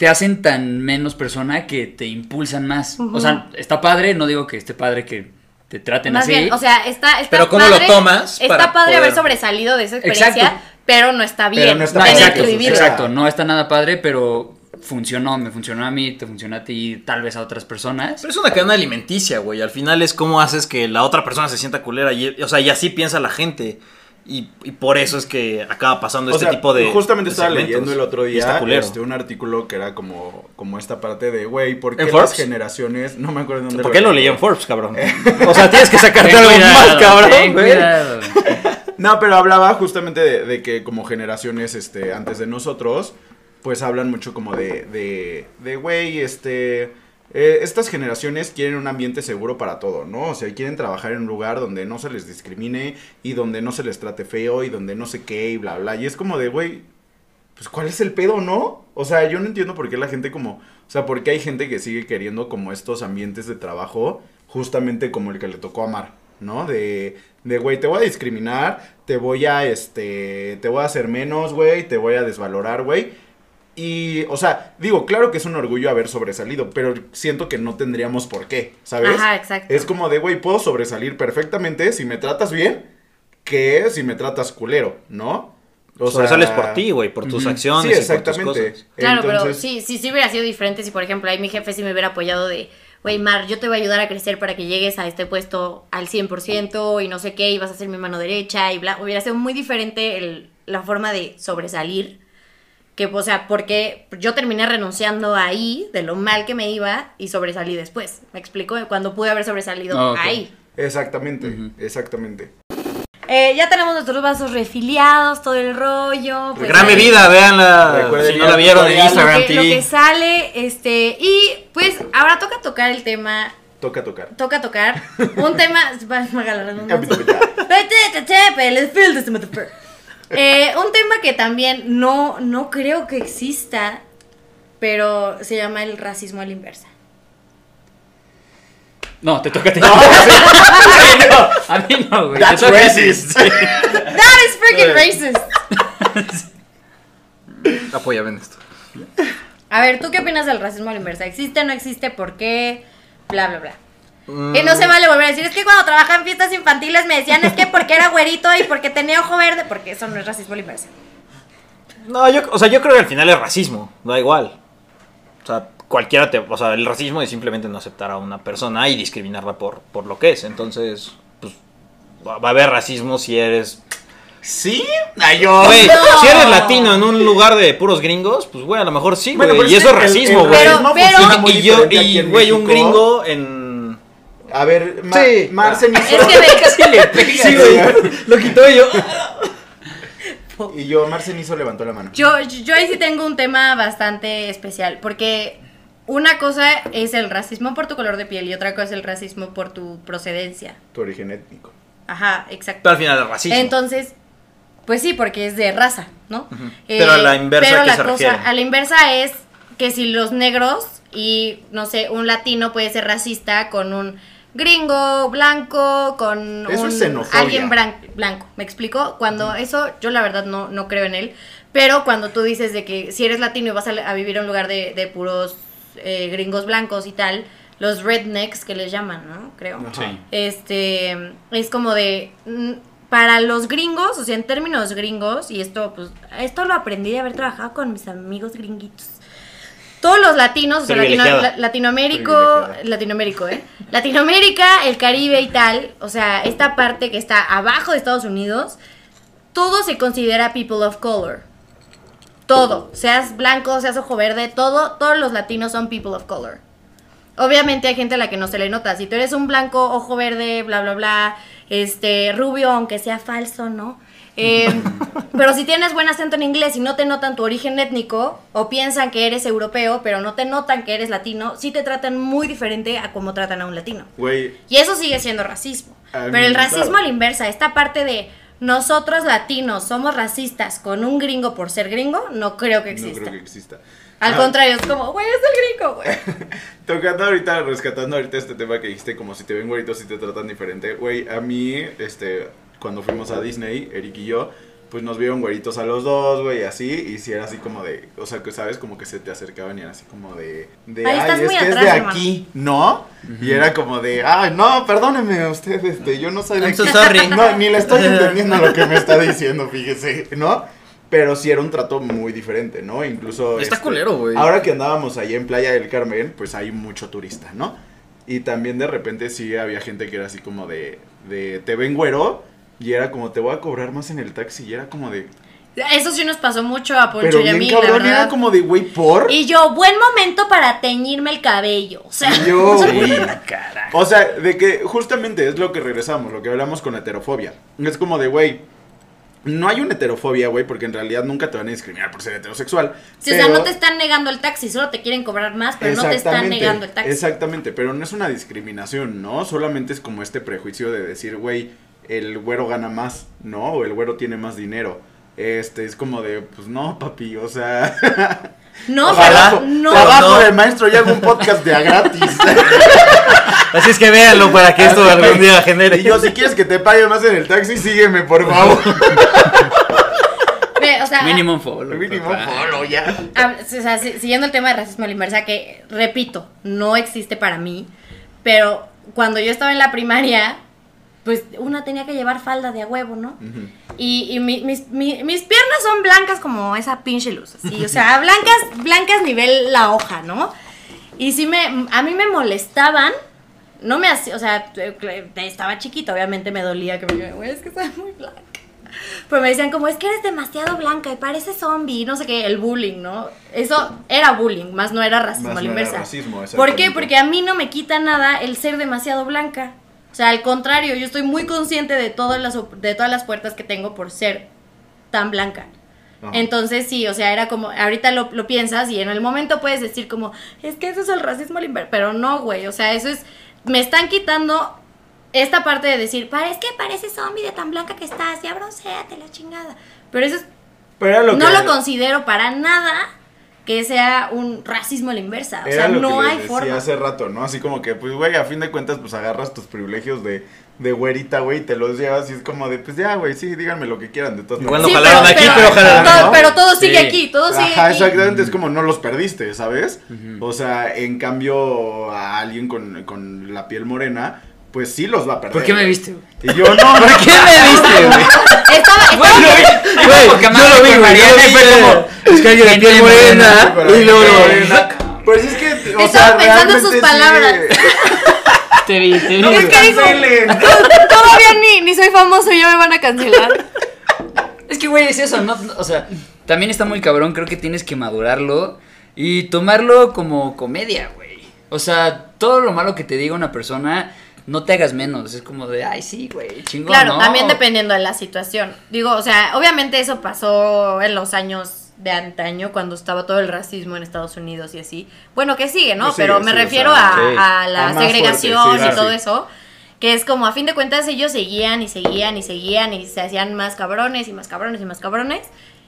te hacen tan menos persona que te impulsan más. O sea, está padre, no digo que esté padre que te traten Más así. bien, o sea, está, está Pero ¿cómo lo tomas Está para padre poder- haber sobresalido de esa experiencia, Exacto. pero no está bien. no está No, bien. exacto, exacto, no está nada padre, pero funcionó, me funcionó a mí, te funcionó a ti, tal vez a otras personas. Pero es una cadena alimenticia, güey. Al final es cómo haces que la otra persona se sienta culera. Y, o sea, y así piensa la gente. Y, y por eso es que acaba pasando O este sea, tipo de. Justamente de estaba segmentos. leyendo el otro día este, un artículo que era como, como esta parte de, güey, ¿por qué ¿En las Forbes? generaciones, no me acuerdo de dónde ¿Por qué lo leí en Forbes, cabrón? O sea, tienes que sacarte algo cuidado, más, cabrón, cuidado. No, pero hablaba justamente de, de que como generaciones este, antes de nosotros, pues hablan mucho como de, de, de güey, este, eh, estas generaciones quieren un ambiente seguro para todo, ¿no? O sea, quieren trabajar en un lugar donde no se les discrimine y donde no se les trate feo y donde no sé qué y bla, bla. Y es como de, güey, pues ¿cuál es el pedo, no? O sea, yo no entiendo por qué la gente como, o sea, por qué hay gente que sigue queriendo como estos ambientes de trabajo, justamente como el que le tocó a Mar, ¿no? De, de, güey, te voy a discriminar, te voy a, este, te voy a hacer menos, güey, te voy a desvalorar, güey. Y, o sea, digo, claro que es un orgullo haber sobresalido, pero siento que no tendríamos por qué, ¿sabes? Ajá, exacto. Es como de, güey, puedo sobresalir perfectamente si me tratas bien, que si me tratas culero, ¿no? O Sobresales por ti, güey, por tus acciones Sí, y por tus exactamente. cosas. Claro, pero sí, sí, sí hubiera sido diferente si, por ejemplo, ahí mi jefe sí me hubiera apoyado de, güey, Mar, yo te voy a ayudar a crecer para que llegues a este puesto al 100% y no sé qué, y vas a ser mi mano derecha y bla. Hubiera sido muy diferente el- la forma de sobresalir. Que, o sea, porque yo terminé renunciando ahí de lo mal que me iba y sobresalí después. ¿Me explico? Cuando pude haber sobresalido Ah, ahí. Exactamente, exactamente. Eh, ya tenemos nuestros vasos refiliados, todo el rollo. pues Gran ahí- bebida, véanla. Si no la vieron en. Instagram lo que, lo TV. que sale, este, y pues ahora toca tocar el tema, Toca tocar. toca tocar un tema, la redundancia. Eh, un tema que también no, no creo que exista, pero se llama el racismo a la inversa. No, te toca a ti. A mí no, a mí no, güey. te That's toca racist. That is freaking racist. Apóyame en esto. A ver, ¿tú qué opinas del racismo a la inversa? ¿Existe, no existe? ¿Por qué? Bla, bla, bla. Mm, Y no se vale volver a decir, es que cuando trabajaba en fiestas infantiles me decían, es que porque era güerito y porque tenía ojo verde, porque eso no es racismo la inversa. No, yo, o sea, yo creo que al final es racismo, da igual. O sea, cualquiera te, o sea, el racismo es simplemente no aceptar a una persona y discriminarla por, por lo que es. Entonces, pues, va a haber racismo si eres... ¿Sí? Ay, yo. Güey, No. si eres latino en un lugar de puros gringos, pues, güey, a lo mejor sí, Bueno, güey. pero y es eso es que racismo, güey. Pero- pero- Y yo, y, güey, un gringo en... A ver, Ma Sí. Marcen hizo. Es que Casi le pega. Sí, güey, lo quitó y yo... Y yo, Marcen hizo levantó la mano. Yo, yo ahí sí tengo un tema bastante especial, porque una cosa es el racismo por tu color de piel y otra cosa es el racismo por tu procedencia. Tu origen étnico. Ajá, exacto. Pero al final es racismo. Entonces, pues sí, porque es de raza, ¿no? Eh, Pero a la inversa, pero ¿a qué la se cosa, refiere? a la inversa es que si los negros y, no sé, un latino puede ser racista con un gringo blanco, con Eso un, es alguien blanco, ¿me explico? Cuando eso, yo la verdad no, no creo en él, pero cuando tú dices de que si eres latino y vas a, a vivir en un lugar de, de puros eh, gringos blancos y tal, los rednecks que les llaman, ¿no? Creo. Sí. Este, es como de, mm, para los gringos, o sea, en términos gringos, y esto, pues, esto lo aprendí de haber trabajado con mis amigos gringuitos. Todos los latinos, o sea, Latino- la- Latinoamérico. Latinoamérico, ¿eh? Latinoamérica, el Caribe y tal, o sea, esta parte que está abajo de Estados Unidos, todo se considera people of color. Todo, seas blanco, seas ojo verde, todo, todos los latinos son people of color. Obviamente hay gente a la que no se le nota. Si tú eres un blanco, ojo verde, bla, bla, bla, este, rubio, aunque sea falso, ¿no? Eh, pero si tienes buen acento en inglés y no te notan tu origen étnico, o piensan que eres europeo, pero no te notan que eres latino, sí te tratan muy diferente a como tratan a un latino. Y eso sigue siendo racismo. Pero el racismo a la inversa, esta parte de nosotros latinos somos racistas con un gringo por ser gringo, no creo que no exista. creo que exista. Al Ah, contrario, es como, güey, es el gringo, güey. Tocando ahorita, rescatando ahorita este tema que dijiste, como si te ven güeritos y te tratan diferente. Güey, a mí, este, cuando fuimos a Disney, Eric y yo, pues nos vieron güeritos a los dos, güey, así, y si era así como de, o sea, que sabes, como que se te acercaban y era así como de, de Ahí ay, es es de hermano". aquí, ¿no? Y era como de, ay, no, perdóneme usted, este, yo no soy de I'm so sorry. No, ni le estoy entendiendo lo que me está diciendo, fíjese, ¿no? Pero sí era un trato muy diferente, ¿no? Incluso... Está este, culero, güey. Ahora que andábamos allá en Playa del Carmen, pues hay mucho turista, ¿no? Y también de repente sí había gente que era así como de, de te ven güero, y era como, te voy a cobrar más en el taxi, y era como de... Eso sí nos pasó mucho a Poncho Pero y a mí, cabrón, verdad. era como de, güey, ¿por? Y yo, buen momento para teñirme el cabello. O sea, yo, güey, carajo. O sea, de que justamente es lo que regresamos, lo que hablamos con la heterofobia. Es como de, güey, no hay una heterofobia, güey, porque en realidad nunca te van a discriminar por ser heterosexual. sí, o sea, no te están negando el taxi, solo te quieren cobrar más, pero no te están negando el taxi. Exactamente, pero no es una discriminación, ¿no? Solamente es como este prejuicio de decir, güey, el güero gana más, ¿no? O el güero tiene más dinero. Este, es como de, pues no, papi, o sea... No, Ojalá. pero no. Trabajo no. del maestro y hago un podcast de a gratis. Así es que véanlo para que esto algún día genere. y yo, si quieres que te pague más en el taxi, sígueme, por favor. O sea, Mínimo follow. Mínimo papá. follow, ya. O sea, si- siguiendo el tema de racismo a la inversa, que repito, no existe para mí, pero cuando yo estaba en la primaria, pues una tenía que llevar falda de a huevo, ¿no? Y, y mi- mis, mi- mis piernas son blancas como esa pinche luz, así, o sea, blancas, blancas nivel la hoja, ¿no? Y sí me, a mí me molestaban, no me hacía, o sea, eh, estaba chiquita, obviamente me dolía que me dijeran, güey, es que soy muy blanca. Pero me decían como, es que eres demasiado blanca y pareces zombie, no sé qué, el bullying, ¿no? Eso era bullying, más no era racismo Más a la no era racismo, ¿Por qué? Porque a mí no me quita nada el ser demasiado blanca. O sea, al contrario, yo estoy muy consciente de todas las, de todas las puertas que tengo por ser tan blanca. Ajá. Entonces sí, o sea, era como, ahorita lo, lo piensas y en el momento puedes decir como, es que eso es el racismo al pero no, güey, o sea, eso es, me están quitando esta parte de decir, "Pa- es que pareces zombie de tan blanca que estás, ya bronceate la chingada. Pero eso es, Pero lo no que- lo considero para nada que sea un racismo a la inversa. O Era sea, lo no que les hay decía forma. hace rato, ¿no? Así como que, pues, güey, a fin de cuentas, pues agarras tus privilegios de, de güerita, güey, y te los llevas y es como de, pues ya, güey, sí, díganme lo que quieran de todas Igual maneras. no jalaron aquí, pero jalaron todo, ¿no? pero todo sigue Sí. aquí, todo sigue Ajá, aquí. exactamente, es como no los perdiste, ¿sabes? O sea, en cambio, a alguien con, con la piel morena, pues sí los va a perder. ¿Por qué me viste, güey? Y yo no, ¿Por qué me viste, güey? Estaba, estaba- Güey, yo lo vi, güey, yo lo vi, fue como, es que alguien de piel morena, y luego, Pues es que, o sea, pensando en sus palabras. Te vi, te vi. No me Es que dijo- cancelen. Todavía ni, ni soy famoso y ya me van a cancelar. Es que, güey, es eso, ¿no? O sea, también está muy cabrón, creo que tienes que madurarlo y tomarlo como comedia, güey. O sea, todo lo malo que te diga una persona, no te hagas menos. Es como de, ay, sí, güey, chingón, Claro, ¿no? también dependiendo de la situación. Digo, o sea, obviamente eso pasó en los años de antaño, cuando estaba todo el racismo en Estados Unidos y así. Bueno, que sigue, ¿no? Pues sigue, Pero me sí, o refiero sea, a, sí. a la segregación fuerte, sí, y todo sí. eso. Que es como, a fin de cuentas, ellos seguían y seguían y seguían y se hacían más cabrones y más cabrones y más cabrones.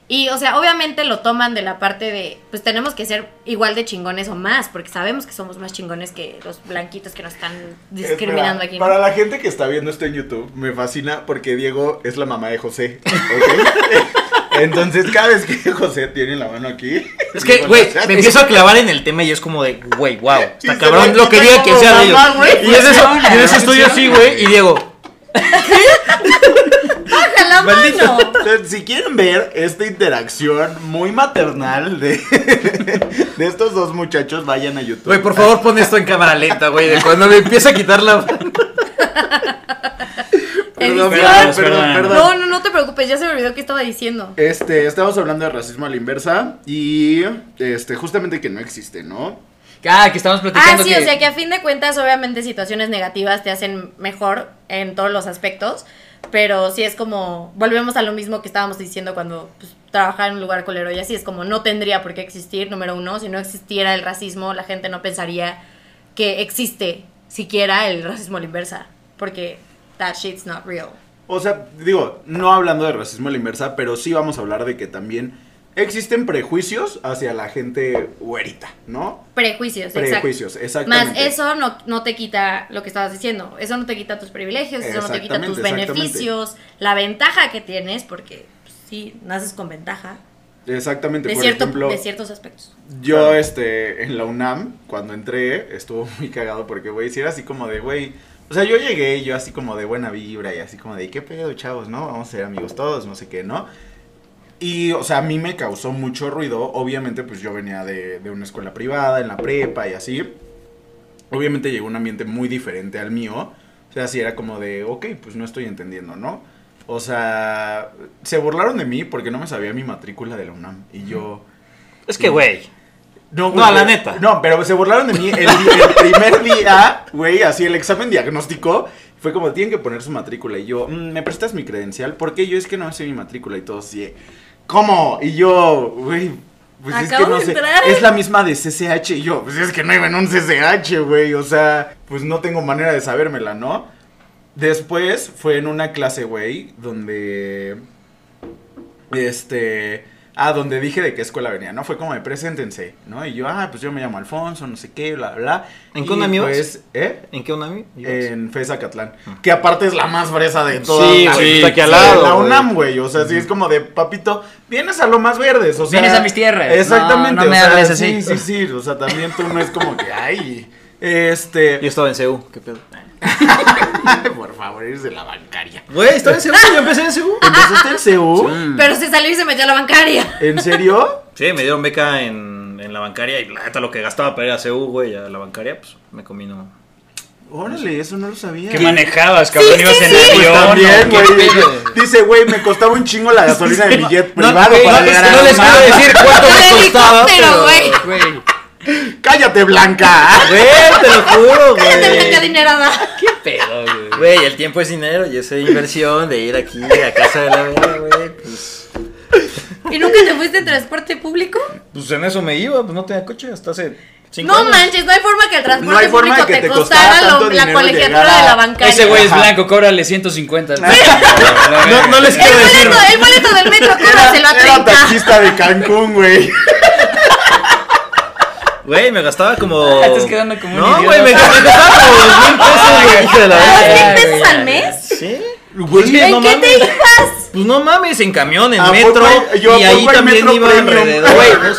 Y, o sea, obviamente lo toman de la parte de, pues tenemos que ser igual de chingones o más, porque sabemos que somos más chingones que los blanquitos que nos están discriminando Espera, aquí. ¿no? Para la gente que está viendo esto en YouTube, me fascina porque Diego es la mamá de José. ¿ok? Entonces, cada vez que José tiene la mano aquí. Es que, güey, me empiezo a clavar en el tema y es como de, güey, wow, está cabrón lo que diga quien como sea de ellos. Y es eso, y en eso estoy así, güey, y Diego, ¡Baja la Maldito. mano! Si quieren ver esta interacción muy maternal de, de estos dos muchachos, vayan a YouTube. güey, por favor pon esto en cámara lenta, güey, de cuando me empieza a quitar la... Perdón, perdón, perdón, perdón. No, no, no te preocupes, ya se me olvidó qué estaba diciendo. Este, estamos hablando de racismo a la inversa y este, justamente que no existe, ¿no? Ah, que estamos Ah, platicando sí, que... o sea que a fin de cuentas, obviamente, situaciones negativas te hacen mejor en todos los aspectos. Pero sí es como, volvemos a lo mismo que estábamos diciendo cuando pues, trabajaba en un lugar colero y así es como no tendría por qué existir, número uno, si no existiera el racismo, la gente no pensaría que existe siquiera el racismo a la inversa, porque that shit's not real. O sea, digo, no hablando de racismo a la inversa, pero sí vamos a hablar de que también existen prejuicios hacia la gente güerita, ¿no? Prejuicios, Prejuicios, exacto. exactamente. Más eso no, no te quita lo que estabas diciendo. Eso no te quita tus privilegios, eso no te quita tus beneficios, la ventaja que tienes, porque pues, sí, naces con ventaja. Exactamente, De, por cierto, ejemplo, de ciertos aspectos. yo Claro. este en la UNAM cuando entré estuvo muy cagado porque güey, si era así como de güey, o sea, yo llegué yo así como de buena vibra y así como de qué pedo, chavos, ¿no? Vamos a ser amigos todos, no sé qué, ¿no? Y, o sea, a mí me causó mucho ruido. Obviamente, pues yo venía de, de una escuela privada, en la prepa y así. Obviamente llegó un ambiente muy diferente al mío. O sea, así era como de, ok, pues no estoy entendiendo, ¿no? O sea, se burlaron de mí porque no me sabía mi matrícula de la UNAM. Y yo... Es que, güey, No, No, la neta. No, pero se burlaron de mí el, el primer día, güey, así el examen diagnóstico. Fue como, tienen que poner su matrícula. Y yo, "Mm, ¿me prestas mi credencial? Porque yo es que no sé mi matrícula y todo así. ¿Cómo? Y yo, güey, pues es que Acabo no de sé. entrar. Es la misma de CCH. Y yo, pues es que no iba en un CCH, güey. O sea, pues no tengo manera de sabérmela, ¿no? Después fue en una clase, güey, donde. Este. Ah, donde dije de qué escuela venía, ¿no? Fue como de preséntense, ¿no? Y yo, ah, pues yo me llamo Alfonso, no sé qué, bla, bla. ¿En qué UNAM ibas? pues, ¿eh? ¿en qué UNAMI? En FESA Catlán. Que aparte es la más fresa de todas. Sí, güey. güey, está aquí al Sí, lado, La. UNAM, güey. O sea, sí es como de, papito, vienes a lo más verdes. O sea, Vienes a mis tierras. Exactamente. No, no me o sea, hables así. Sí, sí, sí. O sea, también tú no es como que, ay. Este. Yo estaba en CEU, qué pedo. Por favor, eres de la bancaria. Güey, estaba en CEU, yo empecé en CEU. ¿Empezaste en CEU? Pero se salió y se metió a la bancaria. ¿En serio? Sí, me dieron beca en, en la bancaria y la neta lo que gastaba para ir a CEU, güey, a la bancaria, pues me comí no. Órale, eso no lo sabía. ¿Qué manejabas, cabrón? Sí, ¿Ibas sí, en sí. avión? Pues También. Dice, güey, me costaba un chingo la gasolina de No, privado para no, llegar a no les la quiero decir cuánto me costaba, helicóptero, pero... güey. Güey, Cállate, Blanca. Güey, te lo juro, Cállate, blanca güey. adinerada. qué pedo, güey. Güey, el tiempo es dinero y esa inversión de ir aquí a casa de la vera, güey, pues... ¿Y nunca te fuiste en transporte público? Pues en eso me iba, pues no tenía coche hasta hace cinco No años. manches, no hay forma que el transporte No hay forma público que te costara costara lo- la colegiatura a- de la bancaria. Ese güey es blanco, cóbrale 150. No, no les El quiero decir... boleto, el boleto del metro, Era, cóbraselo a era 30. taxista de Cancún, güey. Güey, me gastaba como. Ah, estás quedando como un No, güey, me, gastaba como dos mil pesos, güey. hijo de la ¿Dos mil pesos al mes? Sí. Güey, Es que ¿En no qué mames. te ibas? Pues no mames, en camión, en ¿A metro. poco hay- yo, y ¿a ahí también metro iba premium? alrededor.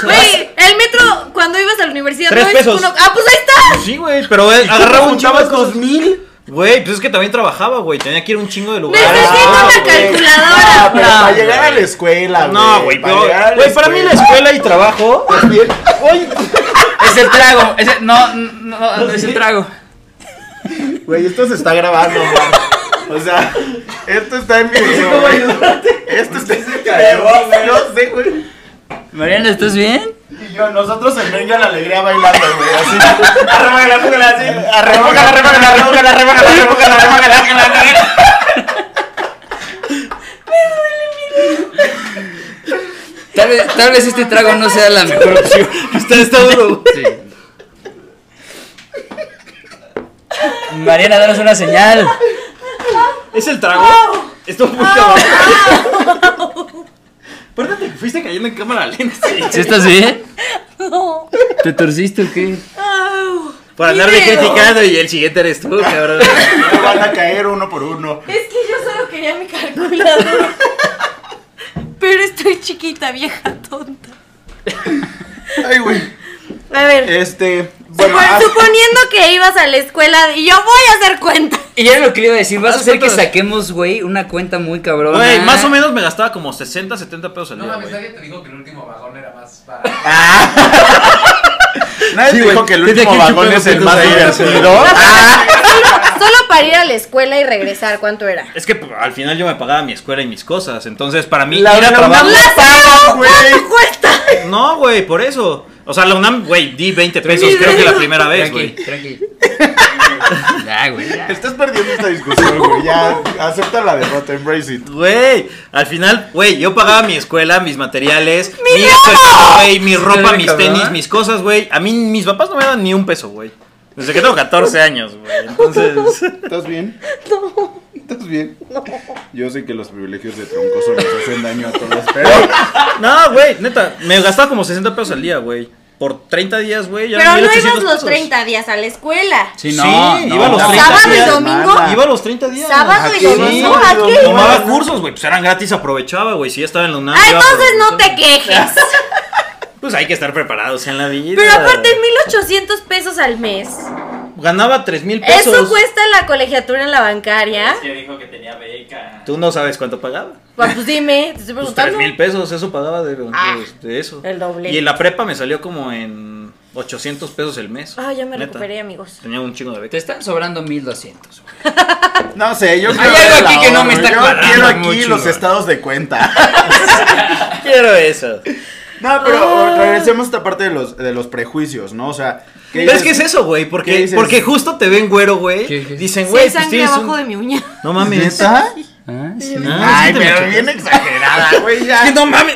Güey, el metro cuando ibas a la universidad Tres no es pesos. uno- Ah, pues ahí está. Sí, güey, pero eh, agarraba un juntabas dos mil. Güey, pues es que también trabajaba, güey. Tenía que ir a un chingo de lugares. Necesito Ah, una güey. calculadora. No, pero para llegar a la escuela, güey. No, güey, para pero. llegar a la Güey, para mí la escuela y trabajo. Bien. Oye, Es el trago. Es el- no, no, no, no, es el trago. Güey, esto se está grabando, güey. O sea, esto está en video. Esto está en video, güey. No sé, güey. Mariana, ¿estás bien? Y yo, nosotros en Venga la Alegría bailando, güey, así. Arremógala, arremógala, así. Arremógala, arremógala, arremógala, arremógala, arremógala, arremógala, arremógala. Tal vez, tal vez este trago no sea la mejor opción. está, está duro. Sí. Mariana, danos una señal. ¿Es el trago? Esto muy cabrón. ¿Por qué te fuiste cayendo en cámara lenta? ¿Sí estás bien? ¿Te torciste o qué? Au. Por andarme criticando y el siguiente eres tú, cabrón. Me van a caer uno por uno. Es que yo solo quería mi calculadora. Pero estoy chiquita, vieja tonta. Ay, güey. A ver, Este, bueno, supon- haz- suponiendo que ibas a la escuela y yo voy a hacer cuenta. Y era lo que le iba a decir. Vas a hacer que cuentas. saquemos, güey, una cuenta muy cabrona. Güey, más o menos me gastaba como 60, 70 pesos al No día, mames, güey. nadie te dijo que el último vagón era más barato. nadie Sí, te dijo que el último vagón es el más divertido. Solo para ir a la escuela y regresar, ¿cuánto era? Es que pues, al final yo me pagaba mi escuela y mis cosas. Entonces, para mí, La- ir a la trabajo. UNAM- ¡La pagas, güey. ¿Cuánto cuesta? No, güey, por eso. O sea, la UNAM, güey, di 20 pesos, creo que la primera vez, Tranqui, güey. tranqui. Ya, güey, ya. Estás perdiendo esta discusión, güey. Ya, acepta la derrota, embrace it. Güey, al final, güey, yo pagaba mi escuela, mis materiales, mi, ¡Mi escuela, güey, mi ropa, mis tenis, mis cosas, güey. A mí mis papás no me dan ni un peso, güey. Desde que tengo 14 años, güey. Entonces, ¿Estás bien? No. ¿Estás bien? No. Yo sé que los privilegios de troncoso les hacen daño a todos, pero. no, güey, neta, me gastaba como 60 pesos al día, güey. Por 30 días, güey, Pero no 1800 ibas los pesos. 30 días a la escuela. Sí, Sí, no, no. iba los no. 30 ¿Sábado y días. domingo? Iba los 30 días. ¿Sábado y domingo? sí, ¿A qué domingo. Tomaba cursos, güey, pues eran gratis, aprovechaba, güey. Si ya estaba en la UNAM. Ah, entonces no te quejes. Pues hay que estar preparados en la vida. Pero aparte, 1800 pesos al mes. Ganaba 3 mil pesos. Eso cuesta la colegiatura en la bancaria. Es que dijo que tenía beca. Tú no sabes cuánto pagaba. Pues, pues dime, te estoy Pues preguntando. 3 mil pesos, eso pagaba de, de- Ah, de eso. el doble. Y en la prepa me salió como en 800 pesos el mes. Ah, ya me Neta. recuperé, amigos. Tenía un chingo de Te becas. están sobrando 1200. güey. No sé, yo Hay quiero algo aquí que no me está Yo quiero aquí mucho, los estados de cuenta. Quiero eso. No, pero regresemos a esta parte de los, de los prejuicios, ¿no? O sea, ¿qué Pero es que es eso, güey. ¿Qué Porque, porque justo te ven güero, güey. Dicen, Sí, güey, hay pues sangre abajo un... de mi uña. No mames. ¿Neta? Ah, sí. Ah, Ay, sí me pero bien exagerada, güey, ya. No mames.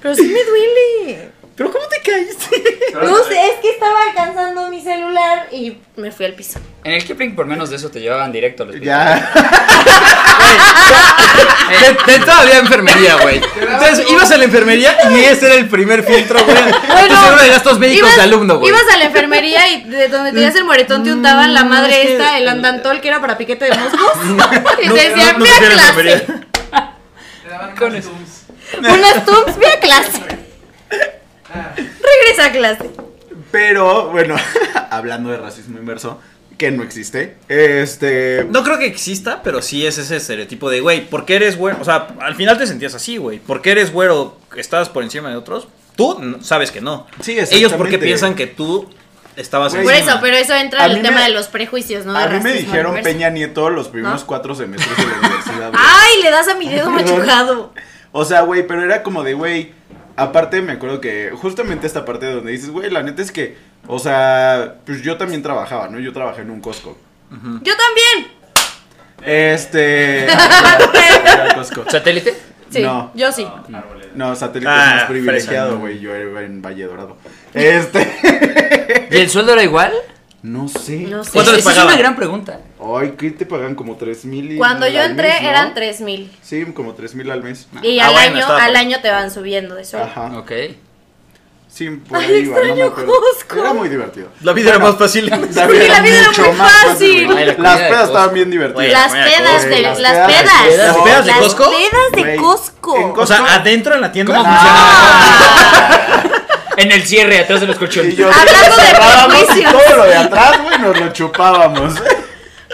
Pero sí me duele. Pero ¿cómo te caíste? No sé, es que estaba alcanzando mi celular y me fui al piso. En el Kipling, por menos de eso, te llevaban directo al hospital. Ya. Te, todavía enfermería, güey. Entonces ibas a la enfermería y ese era el primer filtro, güey. Tú seguro de gastos médicos ibas, de alumno, güey. Ibas a la enfermería y de donde tenías el moretón te untaban la madre es que- esta, el andantol que era para piquete de moscos. y No, te decían, no, no la clase. Te daban eso. tums. Unas tubs, ve a Regresa a clase. Pero, bueno, hablando de racismo inverso, que no existe, este... No creo que exista, pero sí es ese estereotipo de, güey, ¿por qué eres güero? O sea, al final te sentías así, güey. ¿Por qué eres güero? ¿Estabas por encima de otros? Tú sabes que no. Sí, Ellos porque piensan que tú estabas Por encima. eso, pero eso entra en el tema me- de los prejuicios, ¿no? De A mí me dijeron. Peña Nieto los primeros ¿No? cuatro semestres de la universidad. güey. Ay, le das a mi dedo machucado. O sea, güey, pero era como de, güey, aparte me acuerdo que justamente esta parte donde dices, güey, la neta es que, o sea, pues yo también trabajaba, ¿no? Yo trabajé en un Costco. Yo también. Este... Costco. ¿Satélite? Sí, No. yo sí. No, satélite Ah, es más privilegiado, güey. Yo era en Valle Dorado. Este. ¿Y el sueldo era igual? No sé. No sé. ¿Cuánto les Esa es pagaban? una gran pregunta. Ay, ¿qué te pagan? Como tres mil. y- Cuando yo entré mes, ¿no? eran 3 mil. Sí, como tres mil al mes. Y Ah, al bueno, año, estaba al año te van subiendo de sueldo. Ajá. Ok. Sí, por Ay, ahí iba, no me extraño acuerdo. Era muy divertido. La vida era más fácil. La Sí, la vida era mucho muy más fácil. güey. Ay, la comida Las de pedas Costco. estaban bien divertidas. Las pedas de las las pedas- pedas. ¿Las pedas de Costco? Las pedas de Güey, Costco. en O sea, adentro en la tienda. ¿Cómo Ah. En el cierre, atrás de los Y colchones. yo Hablando de prejuicios. todo lo de atrás, güey, nos lo chupábamos.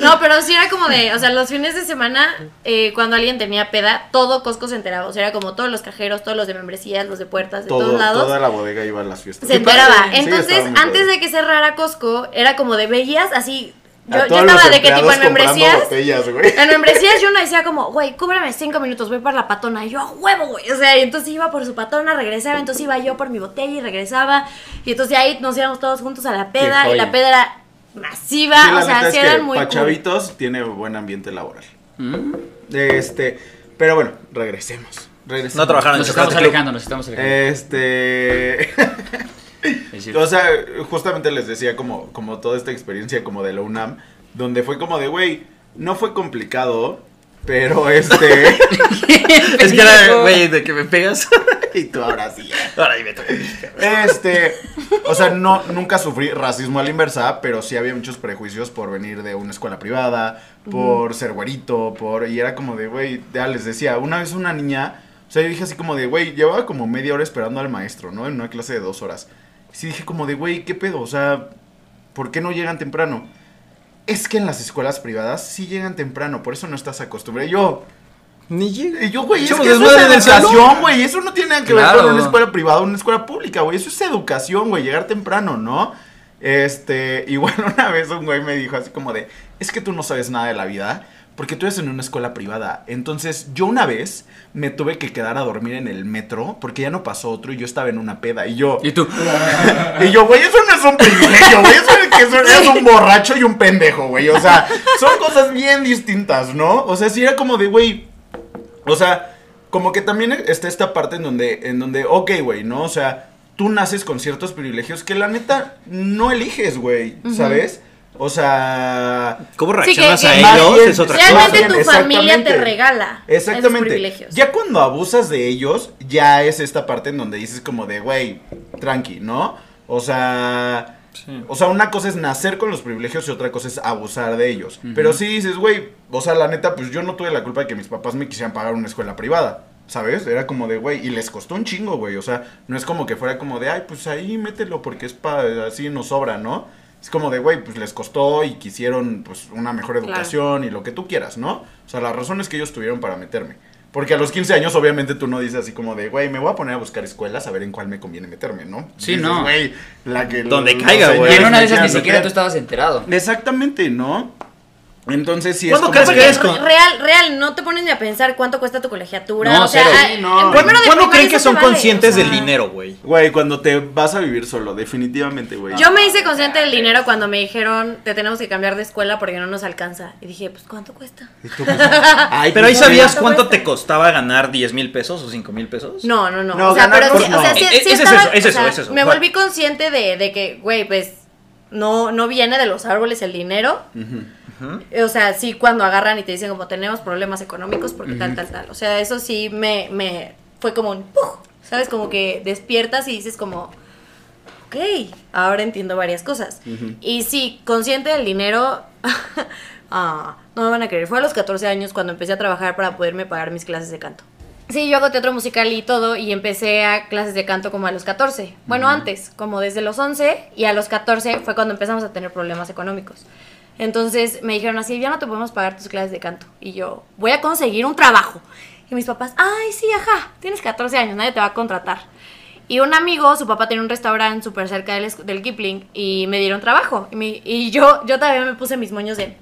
No, pero sí era como de, o sea, los fines de semana, eh, cuando alguien tenía peda, todo Costco se enteraba. O sea, era como todos los cajeros, todos los de membresías, los de puertas, de Todo, todos lados. toda la bodega iba a las fiestas. Se enteraba. Entonces, antes de que cerrara Costco, era como de veías así. Yo, yo estaba de qué tipo en membresías. En membresías yo uno decía como, güey, cúbrame cinco minutos, voy por la patona. Y yo, a huevo, güey. O sea, y entonces iba por su patona, regresaba, entonces iba yo por mi botella y regresaba. Y entonces ahí nos íbamos todos juntos a la peda. Y la peda era masiva. Sí, o sea, sí que eran muy pa' cool. chavitos tiene buen ambiente laboral. Mm. Este, pero bueno, regresemos. regresemos. No trabajaron Nos estamos alejando, nos estamos alejando. Este. O sea, justamente les decía como, como toda esta experiencia como de la UNAM, donde fue como de, güey, no fue complicado, pero este... Es que era, güey, de que me pegas. y tú ahora sí. Ahora dime tú. Este, o sea, no, nunca sufrí racismo a la inversa, pero sí había muchos prejuicios por venir de una escuela privada, por ser güerito, por, y era como de, güey, ya les decía, una vez una niña, o sea, yo dije así como de, güey, llevaba como media hora esperando al maestro, ¿no? En una clase de dos horas. Sí dije como de, güey, ¿qué pedo? O sea, ¿por qué no llegan temprano? Es que en las escuelas privadas sí llegan temprano, por eso no estás acostumbrado. Yo, Ni llega. y yo, güey, es que eso es educación, güey. Eso no tiene nada que ver Claro. con una escuela privada o una escuela pública, güey. Eso es educación, güey. Llegar temprano, ¿no? Este, y bueno, una vez un güey me dijo así como de, es que tú no sabes nada de la vida. Porque tú eres en una escuela privada. Entonces, yo una vez me tuve que quedar a dormir en el metro porque ya no pasó otro y yo estaba en una peda. Y yo, Y tú, y yo, güey, eso no es un privilegio, güey. Eso es que eso es un borracho y un pendejo, güey. O sea, son cosas bien distintas, ¿no? O sea, sí era como de, güey. O sea, como que también está esta parte en donde, en donde, ok, güey, ¿no? O sea, tú naces con ciertos privilegios que la neta no eliges, güey, ¿sabes? O sea, ¿Cómo Sí, que- reaccionas que- a ellos? bien, Es otra Realmente cosa. Tu familia te exactamente. regala esos Exactamente. privilegios. Ya cuando abusas de ellos, ya es esta parte en donde dices como de, güey, tranqui, ¿no? O sea, Sí. o sea, una cosa es nacer con los privilegios y otra cosa es abusar de ellos. Pero sí dices, güey, o sea, la neta, pues yo no tuve la culpa de que mis papás me quisieran pagar una escuela privada. ¿Sabes? Era como de, güey, y les costó un chingo, güey. O sea, no es como que fuera como de, ay, pues ahí mételo porque es para, así nos sobra, ¿no? Es como de, güey, pues les costó y quisieron, pues, una mejor Claro. educación y lo que tú quieras, ¿no? O sea, las razones que ellos tuvieron para meterme. Porque a los 15 años, obviamente, tú no dices así como de, güey, me voy a poner a buscar escuelas a ver en cuál me conviene meterme, ¿no? Sí, Dices, no. güey, la que. Donde caiga, güey. en una de esas ni siquiera tú estabas enterado. Exactamente, ¿no? Entonces sí es ¿Cuándo como crees que con- Real, real, no te pones ni a pensar cuánto cuesta tu colegiatura. No, o sea, ah, Sí, no. ¿Cuándo creen que son vale, conscientes o sea, del dinero, güey? Güey, cuando te vas a vivir solo, definitivamente, güey. Yo me hice consciente del dinero cuando me dijeron, te tenemos que cambiar de escuela porque no nos alcanza. Y dije, pues, ¿cuánto cuesta? Ay, Pero ahí sabías ¿Cuánto te costaba ganar 10 mil pesos o 5 mil pesos. No, no, no. No, o sea, ganar pero por- sí, no. o sea, sí, Es- sí es estaba- eso, es eso, es eso. Me volví consciente de, de que, güey, pues, no, no viene de los árboles el dinero. Eh, O sea, sí cuando agarran y te dicen como tenemos problemas económicos porque tal, tal, tal. O sea, eso sí me, me fue como un ¡puf! ¿sabes? Como que despiertas y dices como, ok, ahora entiendo varias cosas. Y sí, consciente del dinero, ah, no me van a creer, fue a los 14 años cuando empecé a trabajar para poderme pagar mis clases de canto. Sí, yo hago teatro musical y todo y empecé a clases de canto como a los 14. Bueno, antes, como desde los 11 y a los 14 fue cuando empezamos a tener problemas económicos. Entonces me dijeron así, ya no te podemos pagar tus clases de canto. Y yo, voy a conseguir un trabajo. Y mis papás, ay, sí, ajá, tienes 14 años, nadie te va a contratar. Y un amigo, su papá tenía un restaurante súper cerca del, del Kipling y me dieron trabajo. Y, y yo, yo también me puse mis moños de,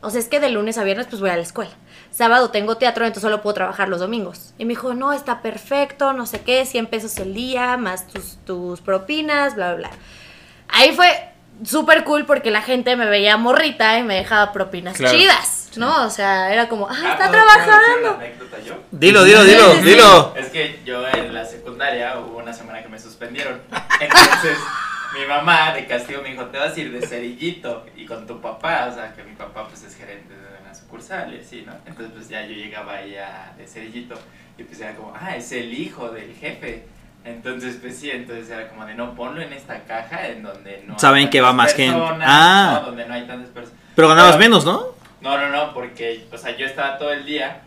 o sea, es que de lunes a viernes pues voy a la escuela. Sábado tengo teatro, entonces solo puedo trabajar los domingos. Y me dijo, no, está perfecto, no sé qué, 100 pesos el día, más tus, tus propinas, bla, bla, bla. Ahí fue súper cool porque la gente me veía morrita y me dejaba propinas Claro. chidas, ¿no? O sea, era como, ah, Ah, está ¿puedo- puedo decir una trabajando. anécdota yo? Dilo, dilo, dilo, dilo. Es que yo en la secundaria hubo una semana que me suspendieron. Entonces, mi mamá de castigo me dijo, te vas a ir de cerillito y con tu papá, o sea, que mi papá pues es gerente de una sucursal y así, ¿no? Entonces, pues ya yo llegaba ahí a, de cerillito y pues era como, ah, es el hijo del jefe. Entonces, pues sí, entonces era como de no ponlo en esta caja en donde no hay Saben que va más gente. personas, Ah. no, donde no hay tantas personas. Pero ganabas Pero- menos, ¿no? No, no, no, porque, o sea, yo estaba todo el día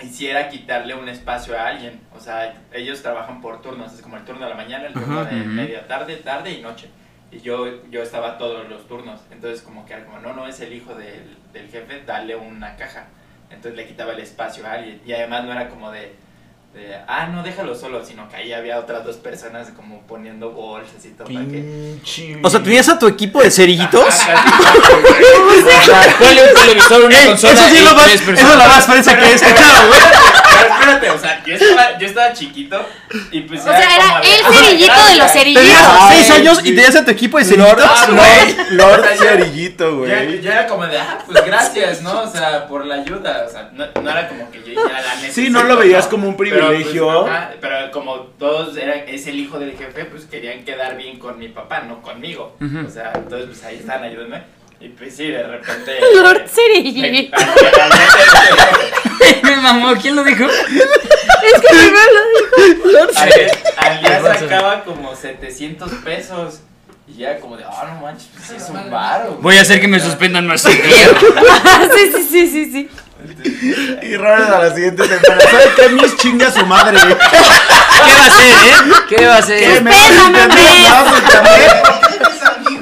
y si era quitarle un espacio a alguien. O sea, ellos trabajan por turnos, es como el turno de la mañana, el turno Ajá. de media tarde, tarde y noche. Y yo, yo estaba todos los turnos. Entonces, como que era como, no, no es el hijo del, del jefe, dale una caja. Entonces le quitaba el espacio a alguien. Y además no era como de, de, ah, no, déjalo solo, sino que ahí había otras dos personas como poniendo bolsas y todo. para que-. O sea, ¿tenías a tu equipo de cerillitos? Ponle un televisor, una Eh, consola eso sí lo más, eso es lo más fresa que he escuchado, güey. Espérate, o sea, yo estaba, yo estaba chiquito y pues O sea, era el "Ah, cerillito de los gracias". cerillitos. Tenías Ay, seis años sí. y tenías a tu equipo de Lord, cerillitos. Ah, Lord, güey. Lord Cerillito, güey. yo era como de, ah, pues gracias, ¿no? O sea, por la ayuda. O sea, no, no era como que yo ya la necesito. Sí, no lo veías como un privilegio. Pero, pues, ajá, pero como todos eran, es el hijo del jefe, pues querían quedar bien con mi papá, no conmigo. O sea, entonces pues ahí están ayudándome. Y pues sí, de repente. Lord eh, me- Me mamó, ¿quién lo dijo? Es que primero lo dijo. al, al día sacaba como 700 pesos. Y ya como de, ah, no manches, pues es un varo. güey". Voy a hacer que me suspendan más seguido. sí, sí, sí, sí, sí. Y Robert a la siguiente semana. ¿Sabe qué? Mis chinga su madre. ¿Qué va a hacer, eh? ¿Qué va a ¿Qué? hacer? ¿Me internet? ¿También?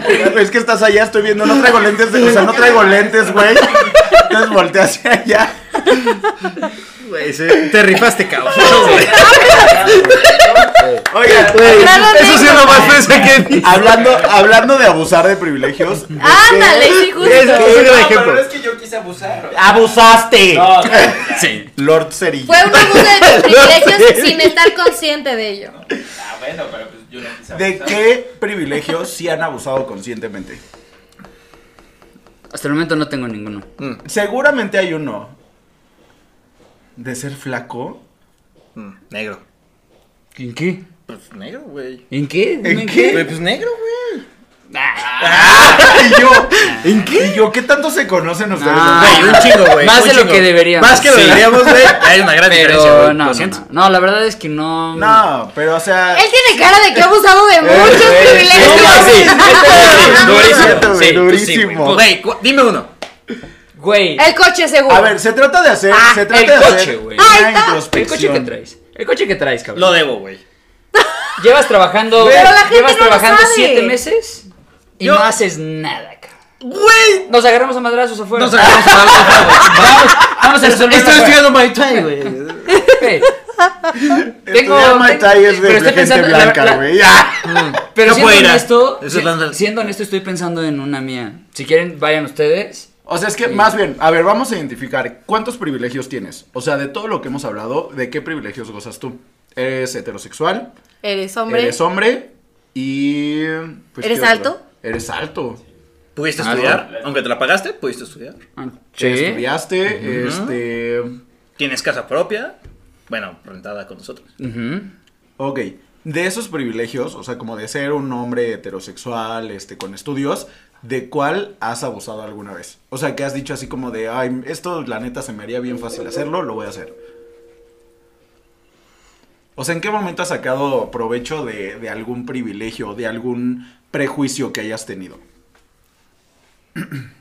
Es que estás allá, estoy viendo, no traigo lentes, de- o sea, no traigo lentes, güey. Entonces volteé hacia allá. Güey, te rifaste, cabrón. güey. Oigan, Güey, Eso sí es lo más fresa que he visto. hablando, hablando de abusar de privilegios. ¿de Ándale, sí, justo. Es- No, es un pero ejemplo. no es que yo quise abusar. ¡Abusaste! No, no, Sí. Lord Cerillo. Fue un abuso de tus privilegios sin estar consciente de ello. Ah, bueno, pero pues yo no quise abusar. ¿De qué privilegios sí han abusado conscientemente? Hasta el momento no tengo ninguno. Seguramente hay uno. ¿De ser flaco? Mm, Negro. ¿En qué? Pues negro, güey. ¿En qué? ¿En qué? Pues negro, güey. y yo, ¿en qué? Y yo, ¿qué tanto se conocen ustedes? Ah. Güey, un chingo, güey. Más de lo que deberíamos. Más que lo Sí. deberíamos, güey. Hay una gran diferencia, Pero güey. no, no, no. No, la verdad es que no. No, pero o sea. Él tiene cara de que ha abusado de muchos eh, privilegios. sí, sí, Durísimo, durísimo. pues Güey, dime uno. Güey, El coche seguro. A ver, se trata de hacer. Ah, se trata el de coche, hacer güey. una el coche que traes. El coche que traes, cabrón. Lo debo, güey. Llevas trabajando. Pero la gente llevas no lo trabajando sabe. siete meses y Yo- no haces nada, cabrón. Güey. Nos agarramos a madrazos afuera. Nos agarramos a madrazos Vamos, vamos a resolver. Estoy estudiando Muay Thai, güey. Tengo. Estudiar Muay Thai es de, pero estoy gente pensando- la- blanca, la- güey. Ah. Pero No siendo puedo ir a- honesto, Eso si- es lanza- siendo honesto, estoy pensando en una mía. Si quieren, vayan ustedes. O sea, es que más bien, a ver, vamos a identificar cuántos privilegios tienes. O sea, de todo lo que hemos hablado, ¿de qué privilegios gozas tú? ¿Eres heterosexual? Eres hombre. ¿Eres hombre? Y. pues, ¿Eres alto? ¿Eres alto? ¿Pudiste Ah, estudiar? Aunque te la pagaste, pudiste estudiar. Sí. ¿Estudiaste? Este. ¿Tienes casa propia? Bueno, rentada con nosotros. Ujú. Ok. De esos privilegios, o sea, como de ser un hombre heterosexual, este, con estudios, ¿de cuál has abusado alguna vez? O sea, que has dicho así como de, ay, esto la neta se me haría bien fácil hacerlo, lo voy a hacer. O sea, ¿en qué momento has sacado provecho de, de algún privilegio, de algún prejuicio que hayas tenido?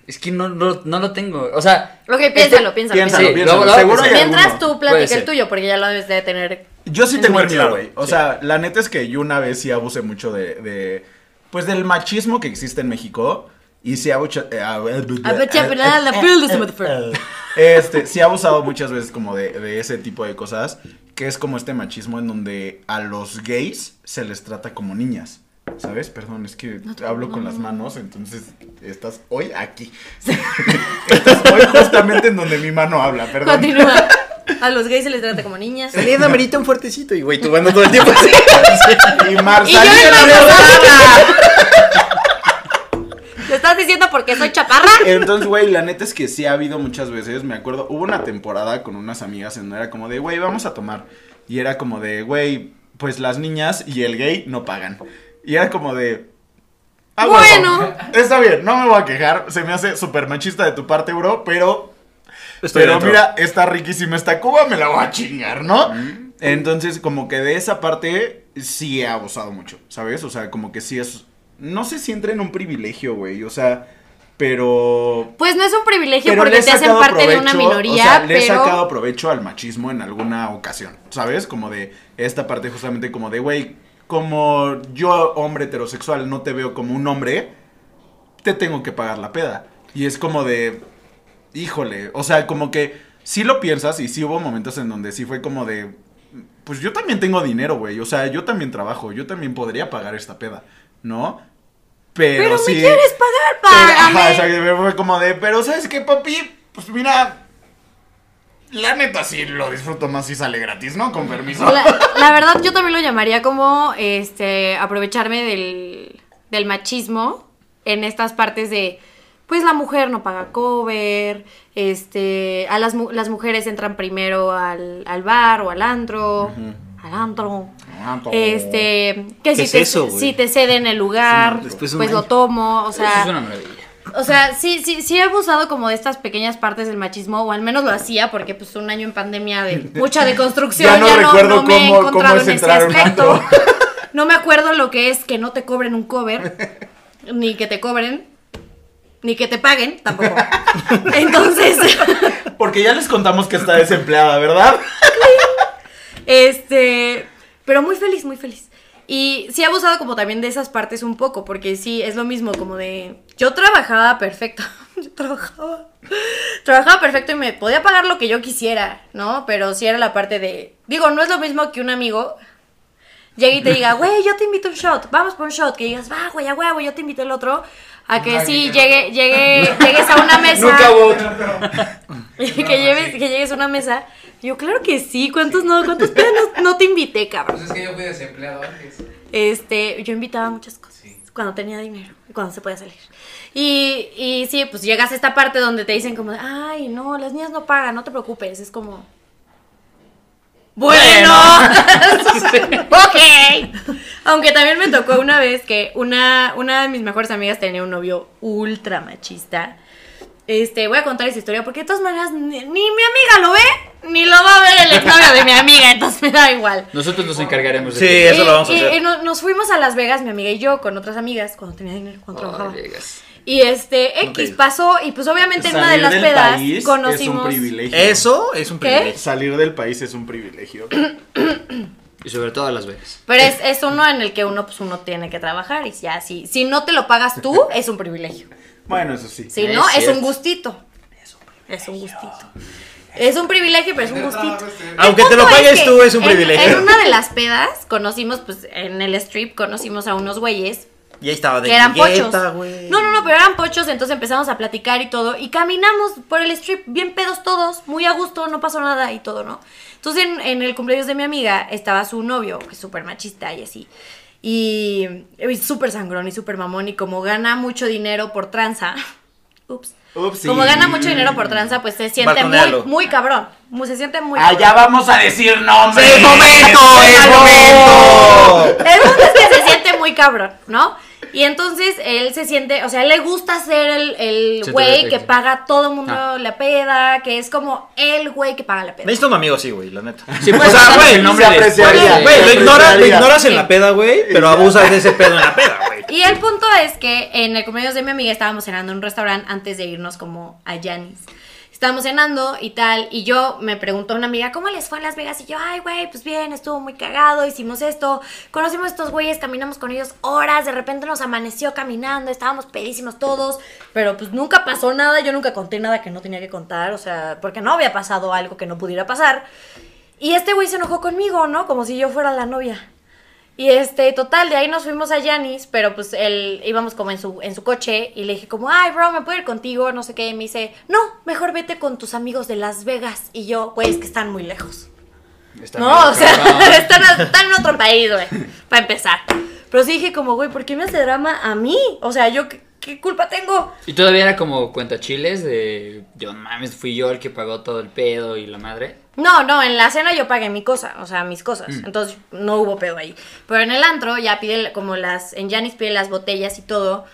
Es que no, no, no lo tengo. O sea, Ok, piénsalo, piénsalo. Piénsalo, piénsalo. Sí, piénsalo. luego- luego Seguro hay. Mientras alguno. tú platica el tuyo, porque ya lo debes de tener. Yo sí tengo el mío, güey. O sí. sea, la neta es que yo una vez sí abusé mucho de, de pues del machismo que existe en México y sí abucha, a- A ver, chapela, la piel de ese motherfucker. este, sí ha abusado muchas veces como de, de ese tipo de cosas, que es como este machismo en donde a los gays se les trata como niñas. ¿Sabes? Perdón, es que hablo con las manos, entonces estás hoy aquí. estás hoy justamente en donde mi mano habla, perdón. Continúa. A los gays se les trata como niñas. Saliendo amerita un fuertecito y, güey, tú todo el tiempo así. Y pasada. ¿Le estás diciendo porque soy chaparra? Entonces, güey, la neta es que sí ha habido muchas veces, me acuerdo, hubo una temporada con unas amigas en donde era como de, güey, vamos a tomar. Y era como de, güey, pues las niñas y el gay no pagan. Y era como de... "Ah, huevo, Bueno. Está bien, no me voy a quejar, se me hace súper machista de tu parte, bro, pero... Estoy pero dentro. mira, está riquísima esta cuba, me la voy a chingar, ¿no? Entonces, como que de esa parte sí he abusado mucho, ¿sabes? O sea, como que sí es... No sé si entra en un privilegio, güey. O sea, pero... Pues no es un privilegio Pero porque le he te hacen parte de una minoría, O sea, le he pero sacado provecho al machismo en alguna ocasión, ¿sabes? Como de esta parte justamente como de, güey, como yo, hombre heterosexual, no te veo como un hombre, te tengo que pagar la peda. Y es como de, híjole, o sea, como que sí lo piensas y sí hubo momentos en donde sí fue como de, pues yo también tengo dinero, güey, o sea, yo también trabajo, yo también podría pagar esta peda, ¿no? Pero, pero sí. me quieres pagar, ajá, exacto, pero fue como de, pero ¿sabes qué, papi? Pues mira, la neta sí lo disfruto más si sale gratis, ¿no? Con permiso. La, la verdad, yo también lo llamaría como este aprovecharme del, del machismo en estas partes de pues la mujer no paga cover, este, a las, mu- las mujeres entran primero al, al bar o al antro, al antro. Este, que ¿Qué si, es te, eso, si te ceden el lugar, pues lo tomo, o Eso sea, es una maravilla. o sea, sí, sí, sí he abusado como de estas pequeñas partes del machismo, o al menos lo hacía, porque pues un año en pandemia de mucha deconstrucción, Ya ya no recuerdo no me he cómo- encontrado es en ese aspecto. No me acuerdo lo que es que no te cobren un cover, ni que te cobren, ni que te paguen, tampoco. Entonces, Porque ya les contamos que está desempleada, ¿verdad? Este, pero muy feliz, muy feliz. Y sí he abusado como también de esas partes un poco, porque sí, es lo mismo, como de, yo trabajaba perfecto, yo trabajaba, trabajaba perfecto y me podía pagar lo que yo quisiera, ¿no? Pero sí era la parte de, digo, no es lo mismo que un amigo llegue y te diga, güey, yo te invito a un shot, vamos por un shot, que digas, va, güey, a huevo, yo te invito el otro, a que sí, llegue, llegue, llegues a una mesa. Nunca hubo otro. que, lleves, que llegues a una mesa. Yo, claro que sí. ¿Cuántos no? ¿Cuántos pedos no, no te invité, cabrón? Pues es que yo fui desempleado antes. Este, yo invitaba a muchas cosas. Cuando tenía dinero. Cuando se podía salir. Y, y sí, pues llegas a esta parte donde te dicen como, ay, no, las niñas no pagan, no te preocupes. Es como... Bueno, ok. Aunque también me tocó una vez que una, una de mis mejores amigas tenía un novio ultra machista. Este, voy a contar esa historia porque de todas maneras ni, ni mi amiga lo ve, ni lo va a ver el exnovio de mi amiga, entonces me da igual. Nosotros nos encargaremos de Sí, que- eso lo vamos a y- hacer. y no- nos fuimos a Las Vegas, mi amiga y yo, con otras amigas, cuando tenía dinero, cuando trabajaba. Vegas. Y este, X Ok. pasó, y pues obviamente en una de Salir las del pedas país conocimos. es un privilegio. Eso es un ¿Qué? privilegio. Salir del país es un privilegio. Y sobre todo a Las Vegas. Pero es, es uno en el que uno, pues uno tiene que trabajar. Y ya, si, si no te lo pagas tú, es un privilegio. Bueno, eso sí. Si Es no, es un gustito. Es un gustito. Es un privilegio, pero es un gustito. Aunque te lo pagues que tú, es un en- privilegio. En, una de las pedas conocimos, pues en el strip, conocimos a unos güeyes Y ahí estaba de que eran pochos. güey. No, no, no, pero eran pochos, entonces empezamos a platicar y todo. Y caminamos por el strip, bien pedos todos, muy a gusto, no pasó nada y todo, ¿no? Entonces en, en el cumpleaños de mi amiga estaba su novio, que es súper machista y así. Y, y súper sangrón y súper mamón. Y como gana mucho dinero por tranza. Ups. Upsi. Como gana mucho dinero por tranza, pues se siente muy, muy cabrón. Muy- se siente muy Allá cabrón. vamos a decir nombres. ¡Es momento! ¡Es momento! El punto es que se siente muy cabrón, ¿no? Y entonces él se siente, o sea, le gusta ser el, el güey que paga todo el mundo Ah. la peda, que es como el güey que paga la peda. Necesito un amigo así, güey, la neta. Sí, o pues, sea, güey, el nombre se apreciaría. Güey, lo, Se ignora- lo ignoras en la peda, güey, pero abusas de ese pedo en la peda, güey. Y el punto es que en el cumpleaños de mi amiga estábamos cenando en un restaurante antes de irnos como a Janis. Estábamos cenando y tal, y yo me preguntó una amiga, ¿cómo les fue en Las Vegas? Y yo, ay, güey, pues bien, estuvo muy cagado, hicimos esto, conocimos a estos güeyes, caminamos con ellos horas, de repente nos amaneció caminando, estábamos pedísimos todos, pero pues nunca pasó nada, yo nunca conté nada que no tenía que contar, o sea, porque no había pasado algo que no pudiera pasar. Y este güey se enojó conmigo, ¿no? Como si yo fuera la novia. Y este, total, de ahí nos fuimos a Janis, pero pues él íbamos como en su, en su coche y le dije como, ay, bro, ¿me puedo ir contigo? No sé qué. Y me dice, no, mejor vete con tus amigos de Las Vegas. Y yo, güey, es que están muy lejos. Está no, o sea, están, están en otro país, güey, para empezar. Pero sí dije como, güey, ¿por qué me hace drama a mí? O sea, yo, ¿qué, culpa tengo? Y todavía era como cuentachiles de. Yo, no mames, fui yo el que pagó todo el pedo y la madre. No, no, en la cena yo pagué mi cosa, o sea, mis cosas. Entonces no hubo pedo ahí. Pero en el antro ya pide como las. En Janis pide las botellas y todo.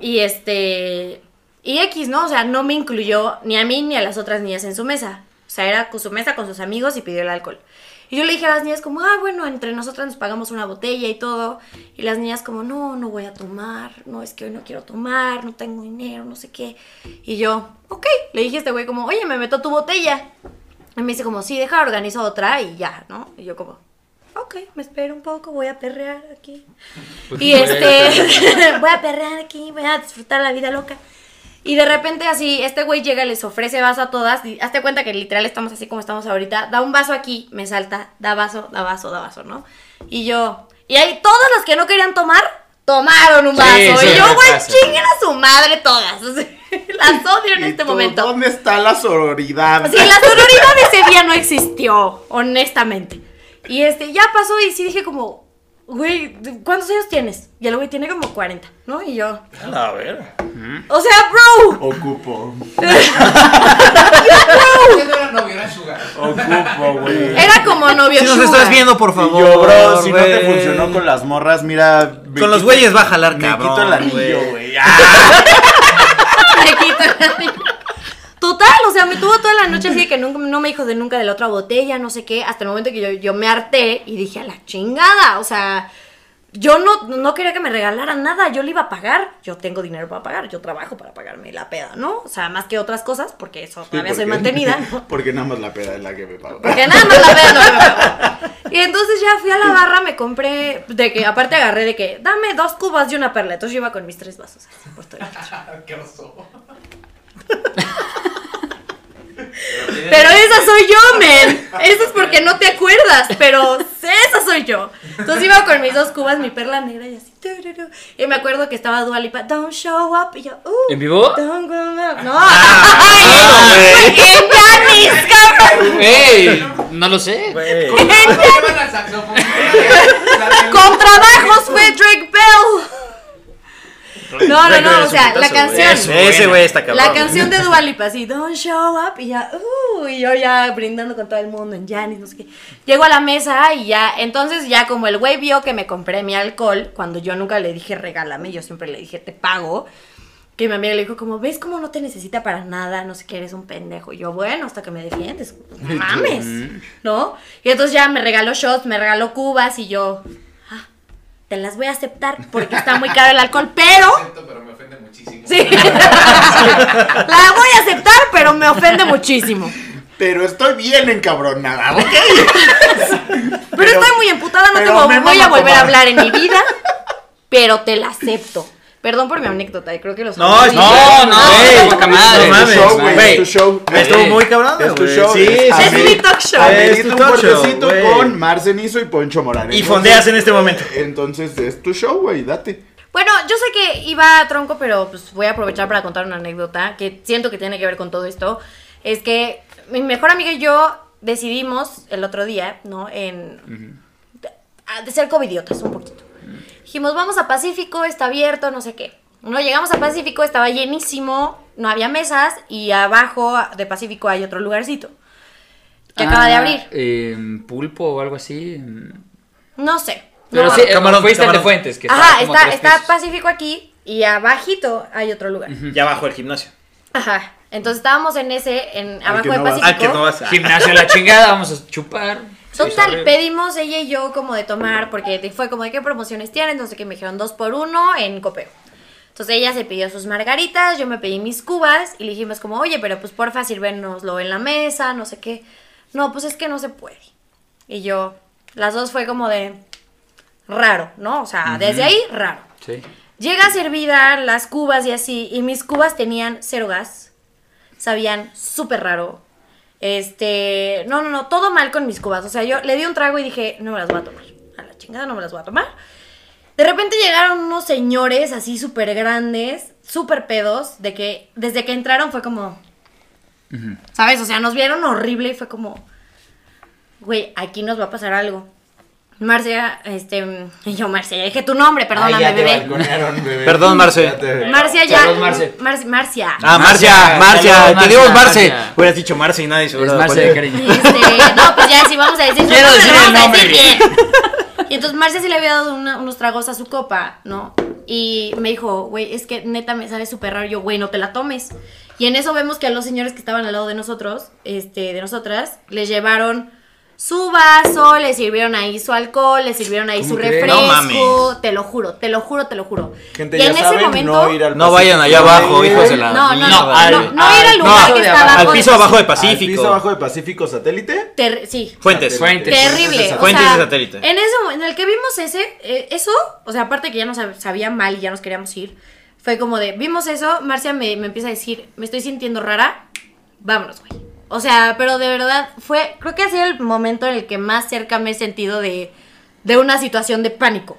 Y este. Y X, ¿no? O sea, no me incluyó ni a mí ni a las otras niñas en su mesa. O sea, era con su mesa con sus amigos y pidió el alcohol. Y yo le dije a las niñas como, ah, bueno, entre nosotras nos pagamos una botella y todo. Y las niñas como, no, no voy a tomar, no, es que hoy no quiero tomar, no tengo dinero, no sé qué. Y yo, ok, le dije a este güey como, oye, me meto tu botella. Y me dice como, sí, deja, organizo otra y ya, ¿no? Y yo como, ok, me espero un poco, voy a perrear aquí. Pues, Y este, voy a perrear aquí, voy a disfrutar la vida loca. Y de repente así, este güey llega, les ofrece vaso a todas. Y hazte cuenta que literal estamos así como estamos ahorita. Da un vaso aquí, me salta, da vaso, da vaso, da vaso, ¿no? Y yo, y ahí todas las que no querían tomar, tomaron un vaso. sí, y yo, güey, chinguen a su madre todas. O sea, las odio en ¿Y este tú, momento. ¿Dónde está la sororidad? Sí, la sororidad ese día no existió, honestamente. Y este, ya pasó y sí dije como, güey, ¿cuántos años tienes? Y el güey tiene como 40, ¿no? Y yo, A ver. o sea, bro, Ocupo. ¿Qué no era novio? Era sugar. Ocupo, güey. era como novio Si nos sugar. estás viendo, por Y favor. yo, bro, si no te güey. funcionó con las morras, mira. me Con los quito- güeyes va a jalar, Me cabrón, quito el anillo, güey. güey. Ah. Me quito el anillo. Total, o sea, me tuvo toda la noche así de que nunca, no me dijo de nunca de la otra botella, no sé qué, hasta el momento que yo, yo me harté y dije, a la chingada, o sea, yo no, no quería que me regalaran nada, yo le iba a pagar, yo tengo dinero para pagar, yo trabajo para pagarme la peda, ¿no? O sea, más que otras cosas, porque eso todavía Sí, soy mantenida, ¿no? Porque nada más la peda es la que me pagó. Porque nada más la peda no me pagó. Y entonces ya fui a la barra, me compré, de que aparte agarré de que, dame dos cubas y una perla, entonces yo iba con mis tres vasos. así, por todo el pecho. Qué oso. Pero esa soy yo, men. Eso es porque no te acuerdas, pero esa soy yo. Entonces iba con mis dos cubas, mi perla negra y así. tururú. Y me acuerdo que estaba Dualipa, don't show up. Y yo, uh. ¿En vivo? Don't go up. No. Ah, Ay, cabrón. ¡Ey! No lo sé. Janis. Llevan al saxofón. Con trabajos fue Drake Bell. No, no, no, o sea, la canción. Ese güey está cabrón. La canción de Dua Lipa, así, don't show up, y ya, uh, y yo ya brindando con todo el mundo en Janis, no sé qué. Llego a la mesa y ya, entonces ya como el güey vio que me compré mi alcohol, cuando yo nunca le dije regálame, yo siempre le dije te pago, que mi amiga le dijo como, ¿ves cómo no te necesita para nada? No sé qué, eres un pendejo. Y yo, bueno, hasta que me defiendes, no mames, ¿no? Y entonces ya me regaló shots, me regaló cubas y yo, te las voy a aceptar porque está muy caro el alcohol, pero... Acepto, pero me ofende muchísimo. Sí. La voy a aceptar, pero me ofende muchísimo. Pero estoy bien encabronada, ¿ok? Pero, estoy muy emputada, no te voy a volver a hablar en mi vida, pero te la acepto. Perdón por mi anécdota, y creo que los No, hombres- no, no, güey, poca madre. No Es tu mames, show, es tu show. Estuvo Eh, muy cabrón, Es tu show. Sí, sí, Es mi talk show. Es tu talk show, con Marcenizo y Poncho Morales. Y fondeas en este momento. Entonces es tu show, güey, date. Bueno, yo sé que iba a tronco, pero pues voy a aprovechar para contar una anécdota que siento que tiene que ver con todo esto. Es que mi mejor amiga y yo decidimos el otro día, ¿no? En. de, de ser covidiotas un poquito. Dijimos, vamos a Pacífico, está abierto, no sé qué. No, llegamos a Pacífico, estaba llenísimo, no había mesas y abajo de Pacífico hay otro lugarcito que acaba de Ah, abrir. eh, pulpo o algo así. No sé. Pero No, sí, eh, Camarón, fuiste al de camarón. Fuentes. Que Ajá, está, está. Pacífico aquí y abajito hay otro lugar. Ya abajo el gimnasio. Ajá. Entonces estábamos en ese, en abajo de no vas. Pacífico. Ah, que no vas a... Gimnasio a la chingada, vamos a chupar. Total, pedimos ella y yo como de tomar, porque fue como de qué promociones tienen, no sé qué, me dijeron dos por uno en copeo. Entonces ella se pidió sus margaritas, yo me pedí mis cubas y le dijimos como, oye, pero pues porfa, sírvenoslo en la mesa, no sé qué. No, pues es que no se puede. Y yo, las dos fue como de raro, ¿no? O sea, desde ahí, raro. Sí. Llega servida las cubas y así, y mis cubas tenían cero gas, sabían súper raro. Este, no, no, no, todo mal con mis cubas. O sea, yo le di un trago y dije, no me las voy a tomar. A la chingada no me las voy a tomar. De repente llegaron unos señores así súper grandes, súper pedos, de que desde que entraron fue como, ¿sabes? O sea, nos vieron horrible y fue como, güey, aquí nos va a pasar algo. Marcia, este, yo Marcia, ya dije tu nombre, perdóname, Ay, ya te bebé. Perdón, Marce. Ya te- Marcia ya. Saludos, Marce. Mar- Marcia. Ah, Marcia, Marcia, Marcia, te digo Marcia, Marce. Marcia. Hubieras dicho Marce y nadie se hubiera dado cuenta. cariño. Este, no, pues ya sí vamos a decir su Quiero nombre, decir el nombre decir bien. Y entonces Marcia sí le había dado una- unos tragos a su copa, ¿no? Y me dijo, güey, es que neta me sabe súper raro. Yo, güey, no te la tomes. Y en eso vemos que a los señores que estaban al lado de nosotros, este, de nosotras, les llevaron su vaso, le sirvieron ahí su alcohol, le sirvieron ahí ¿Cómo su refresco. No mames. Te lo juro, te lo juro, te lo juro. Gente, y ya en ese saben, momento. no ir al No vayan allá abajo, hijos de la No, no, no, no, al- no ir al lugar no, que está abajo. Al de piso abajo de Al Pacífico. piso abajo de Pacífico Satélite. Ter- sí. Fuentes. Fuentes. Terrible. Fuentes de satélite. En ese en el que vimos ese, eh, eso, o sea, aparte que ya nos sab- sabía mal y ya nos queríamos ir, fue como de, vimos eso, Marcia me, me empieza a decir, me estoy sintiendo rara, vámonos, güey. O sea, pero de verdad fue, creo que ha sido el momento en el que más cerca me he sentido de, de una situación de pánico.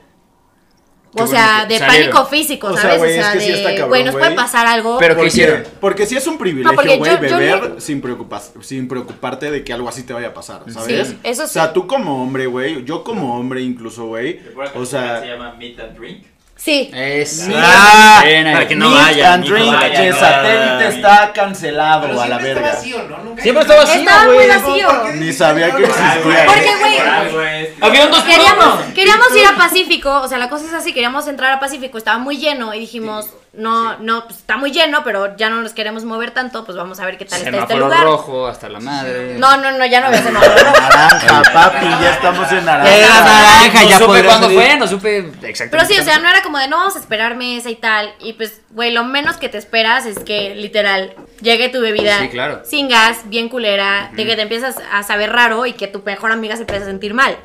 Qué O sea, de salieron. pánico físico, O sea, ¿sabes? güey, o sea, es que sí está de, cabrón, güey, nos puede pasar algo. Pero- ¿qué Porque- hicieron? Porque sí es un privilegio, güey, beber le- sin, preocupas, sin preocuparte de que algo así te vaya a pasar, ¿sabes? Sí, eso O sea, sí. tú como hombre, güey, yo como hombre incluso, güey, o sea... se llama Meet and Drink. Sí. Es. Ah, para que no vayan. drink de chingada. satélite está cancelado Pero a la verga. vacío, ¿no? Nunca Siempre está vacío, Estaba muy güey. vacío. Ni sabía que existía. Porque, güey. Había dos Queríamos, queríamos ir a Pacífico, o sea, la cosa es así, queríamos entrar a Pacífico, estaba muy lleno y dijimos, no, no, pues está muy lleno, pero ya no nos queremos mover tanto, pues vamos a ver qué tal está este Semáforo lugar. rojo hasta la madre. No, no, no, ya no había semáforo rojo. Naranja, papi, ya estamos en Era naranja. naranja, no ya supe cuándo fue, no supe exactamente. Pero sí, o sea, no era como de no vamos a esperar mesa y tal. Y pues, güey, lo menos que te esperas es que literal llegue tu bebida Sí, claro. sin gas, bien culera, de que te empiezas a saber raro y que tu mejor amiga se empieza a sentir mal.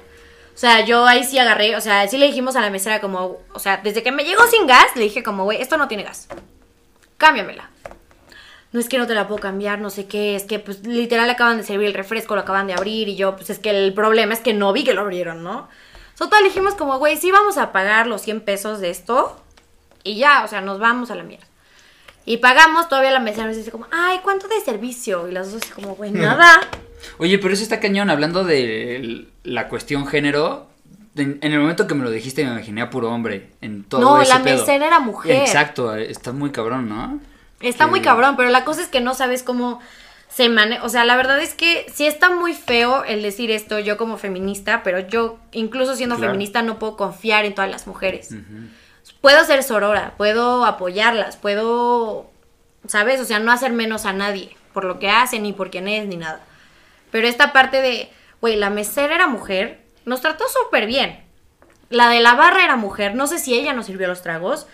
O sea, yo ahí sí agarré, o sea, sí le dijimos a la mesera como, o sea, desde que me llegó sin gas, le dije como, güey, esto no tiene gas. Cámbiamela. No es que no te la puedo cambiar, no sé qué, es que pues literal acaban de servir el refresco, lo acaban de abrir y yo, pues es que el problema es que no vi que lo abrieron, ¿no? Total, dijimos como, güey, sí vamos a pagar los 100 pesos de esto y ya, o sea, nos vamos a la mierda. Y pagamos, todavía la mesera nos dice como, ay, ¿cuánto de servicio? Y las dos así como, güey, nada. Oye, pero eso está cañón, hablando de la cuestión género. En, en el momento que me lo dijiste me imaginé a puro hombre en todo No, ese la pedo. mesera era mujer. Exacto, está muy cabrón, ¿no? Está muy cabrón, pero la cosa es que no sabes cómo se maneja. O sea, la verdad es que sí está muy feo el decir esto yo como feminista, pero yo, incluso siendo Claro. feminista, no puedo confiar en todas las mujeres. Puedo ser sorora, puedo apoyarlas, puedo, ¿sabes? O sea, no hacer menos a nadie por lo que hacen, ni por quién es, ni nada. Pero esta parte de, güey, la mesera era mujer, nos trató súper bien. La de la barra era mujer, no sé si ella nos sirvió los tragos,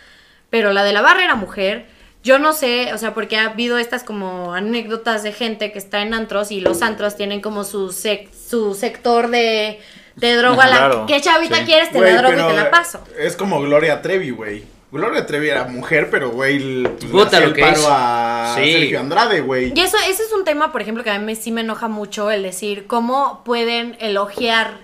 pero la de la barra era mujer. Yo no sé, o sea, porque ha habido estas como anécdotas de gente que está en antros y los antros tienen como su, sec- su sector de, de droga. la- Claro, ¿Qué chavita sí. quieres? Te la drogo y te la paso. Es como Gloria Trevi, güey. Gloria Trevi era mujer, pero, güey, pues, Puta, lo el que paro hizo. a Sí. Sergio Andrade, güey. Y eso, ese es un tema, por ejemplo, que a mí me- sí me enoja mucho el decir cómo pueden elogiar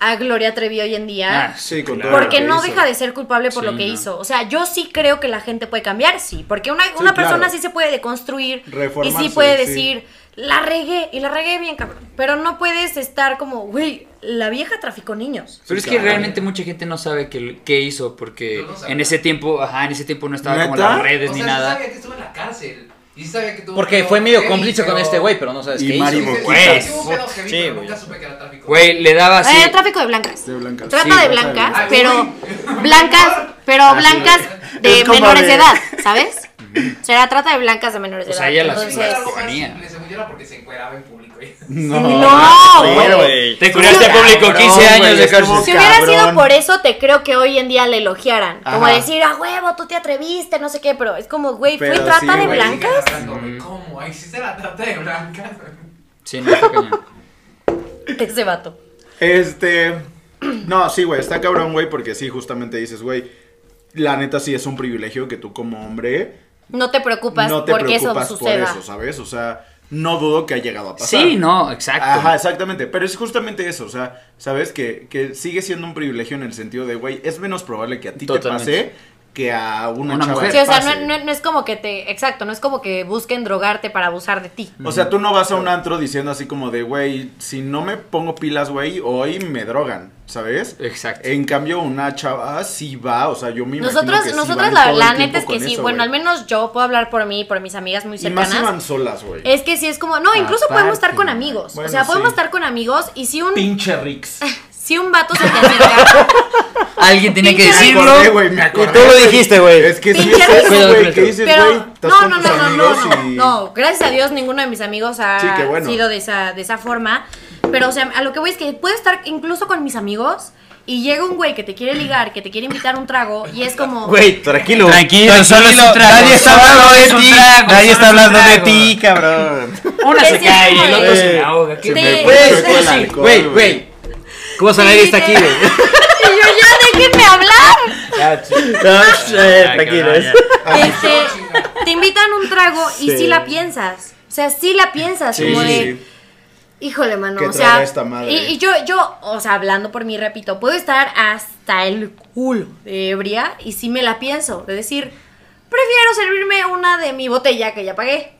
a Gloria Trevi hoy en día. Ah, Sí, con claro. todo Porque que no hizo. deja de ser culpable por Sí, lo que no. hizo. O sea, yo sí creo que la gente puede cambiar, sí. Porque una, una claro. persona sí se puede deconstruir. Y Reformarse, sí puede sí. decir, la regué, y la regué bien, cabrón. Pero no puedes estar como, güey, la vieja traficó niños. Pero Sí, es que claro. realmente mucha gente no sabe qué, qué hizo porque no en ese tiempo, ajá, en ese tiempo no estaba como las redes O ni sea, nada. sabía que estuvo en la cárcel. Y sí sabía que tuvo Porque fue medio cómplice con este güey, pero no sabes Y qué Mari hizo. Sí, Güey. sí, nunca supe que era tráfico. Le daba así. Eh, tráfico de blancas. De blancas. Trata Sí, de blancas, blancas. Ay, pero blancas, pero Ah, blancas de menores de edad, ¿sabes? O sea, trata de blancas de menores de O edad. sea, ella las- Porque se encueraba en público. No, güey. güey. Te curaste Cabrón, público 15 años güey, de cárcel. Si hubiera cabrón. sido por eso, te creo que hoy en día le elogiaran. Como decir, a huevo, tú te atreviste, no sé qué, pero es como, güey, ¿fue trata sí, de güey, blancas? ¿Cómo? ¿Existe la trata de blancas? Sí, no está. Ese vato. Este. No, sí, güey, está cabrón, güey, porque sí, justamente dices, güey, la neta sí es un privilegio que tú como hombre No te preocupas no te porque eso preocupas por suceda. eso, ¿sabes? O sea, no dudo que ha llegado a pasar. Sí, no, exacto. Ajá, exactamente. Pero es justamente eso, o sea, ¿sabes? Que, que sigue siendo un privilegio en el sentido de, güey, es menos probable que a ti Totalmente. te pase que a una, Una chava mujer. Sí, o sea, no, no- no es como que te. Exacto, no es como que busquen drogarte para abusar de ti. O sea, tú no vas a un antro diciendo así como de, güey, si no me pongo pilas, güey, hoy me drogan, ¿sabes? Exacto. En cambio, una chava sí va, o sea, yo me imagino Nosotros, que sí nosotras van la, todo la el neta es que sí, eso, bueno, güey. al menos yo puedo hablar por mí y por mis amigas muy Y más cercanas. si van solas, güey. Es que sí es como, no, incluso podemos estar con amigos. Bueno, o sea, podemos sí. estar con amigos y si un, Pinche Rix. si un vato se te acerca. Alguien tiene que Me decirlo. acordé, güey, me acordé. tú lo güey. dijiste, güey. Es que sí es eso, güey, que dices, güey, no, no, no, no, no, no, y- no, gracias a Dios ninguno de mis amigos ha Sí, qué bueno. sido de esa, de esa forma. Pero, o sea, a lo que voy es que puedo estar incluso con mis amigos y llega un güey que te quiere ligar, que te quiere invitar a un trago y es como... Güey, tranquilo. Tranquilo, solo es un trago, Nadie está hablando de ti. Nadie está hablando de ti, cabrón. Una se cae y el otro se ahoga. Güey, Güey. ¿Cómo que está aquí, te- güey? Y yo, ya, déjenme hablar. No, tranquilo. te invitan un trago y sí. La piensas. O sea, sí la piensas. Como de. Híjole, mano. ¿Qué o sea, esta madre? Y, y yo, yo, o sea, hablando por mí, repito, puedo estar hasta el culo de ebria y sí me la pienso. De decir, prefiero servirme una de mi botella que ya pagué.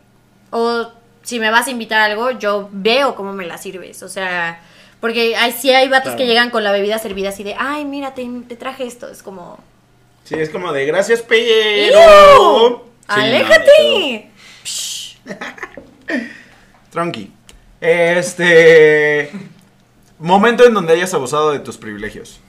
O si me vas a invitar a algo, yo veo cómo me la sirves. O sea, porque hay, sí hay vatos Claro. que llegan con la bebida servida así de, ay, mira, te, te traje esto. Es como, Sí, es como de gracias, pero. Sí, ¡Aléjate! Tronqui. Este. Momento en donde hayas abusado de tus privilegios.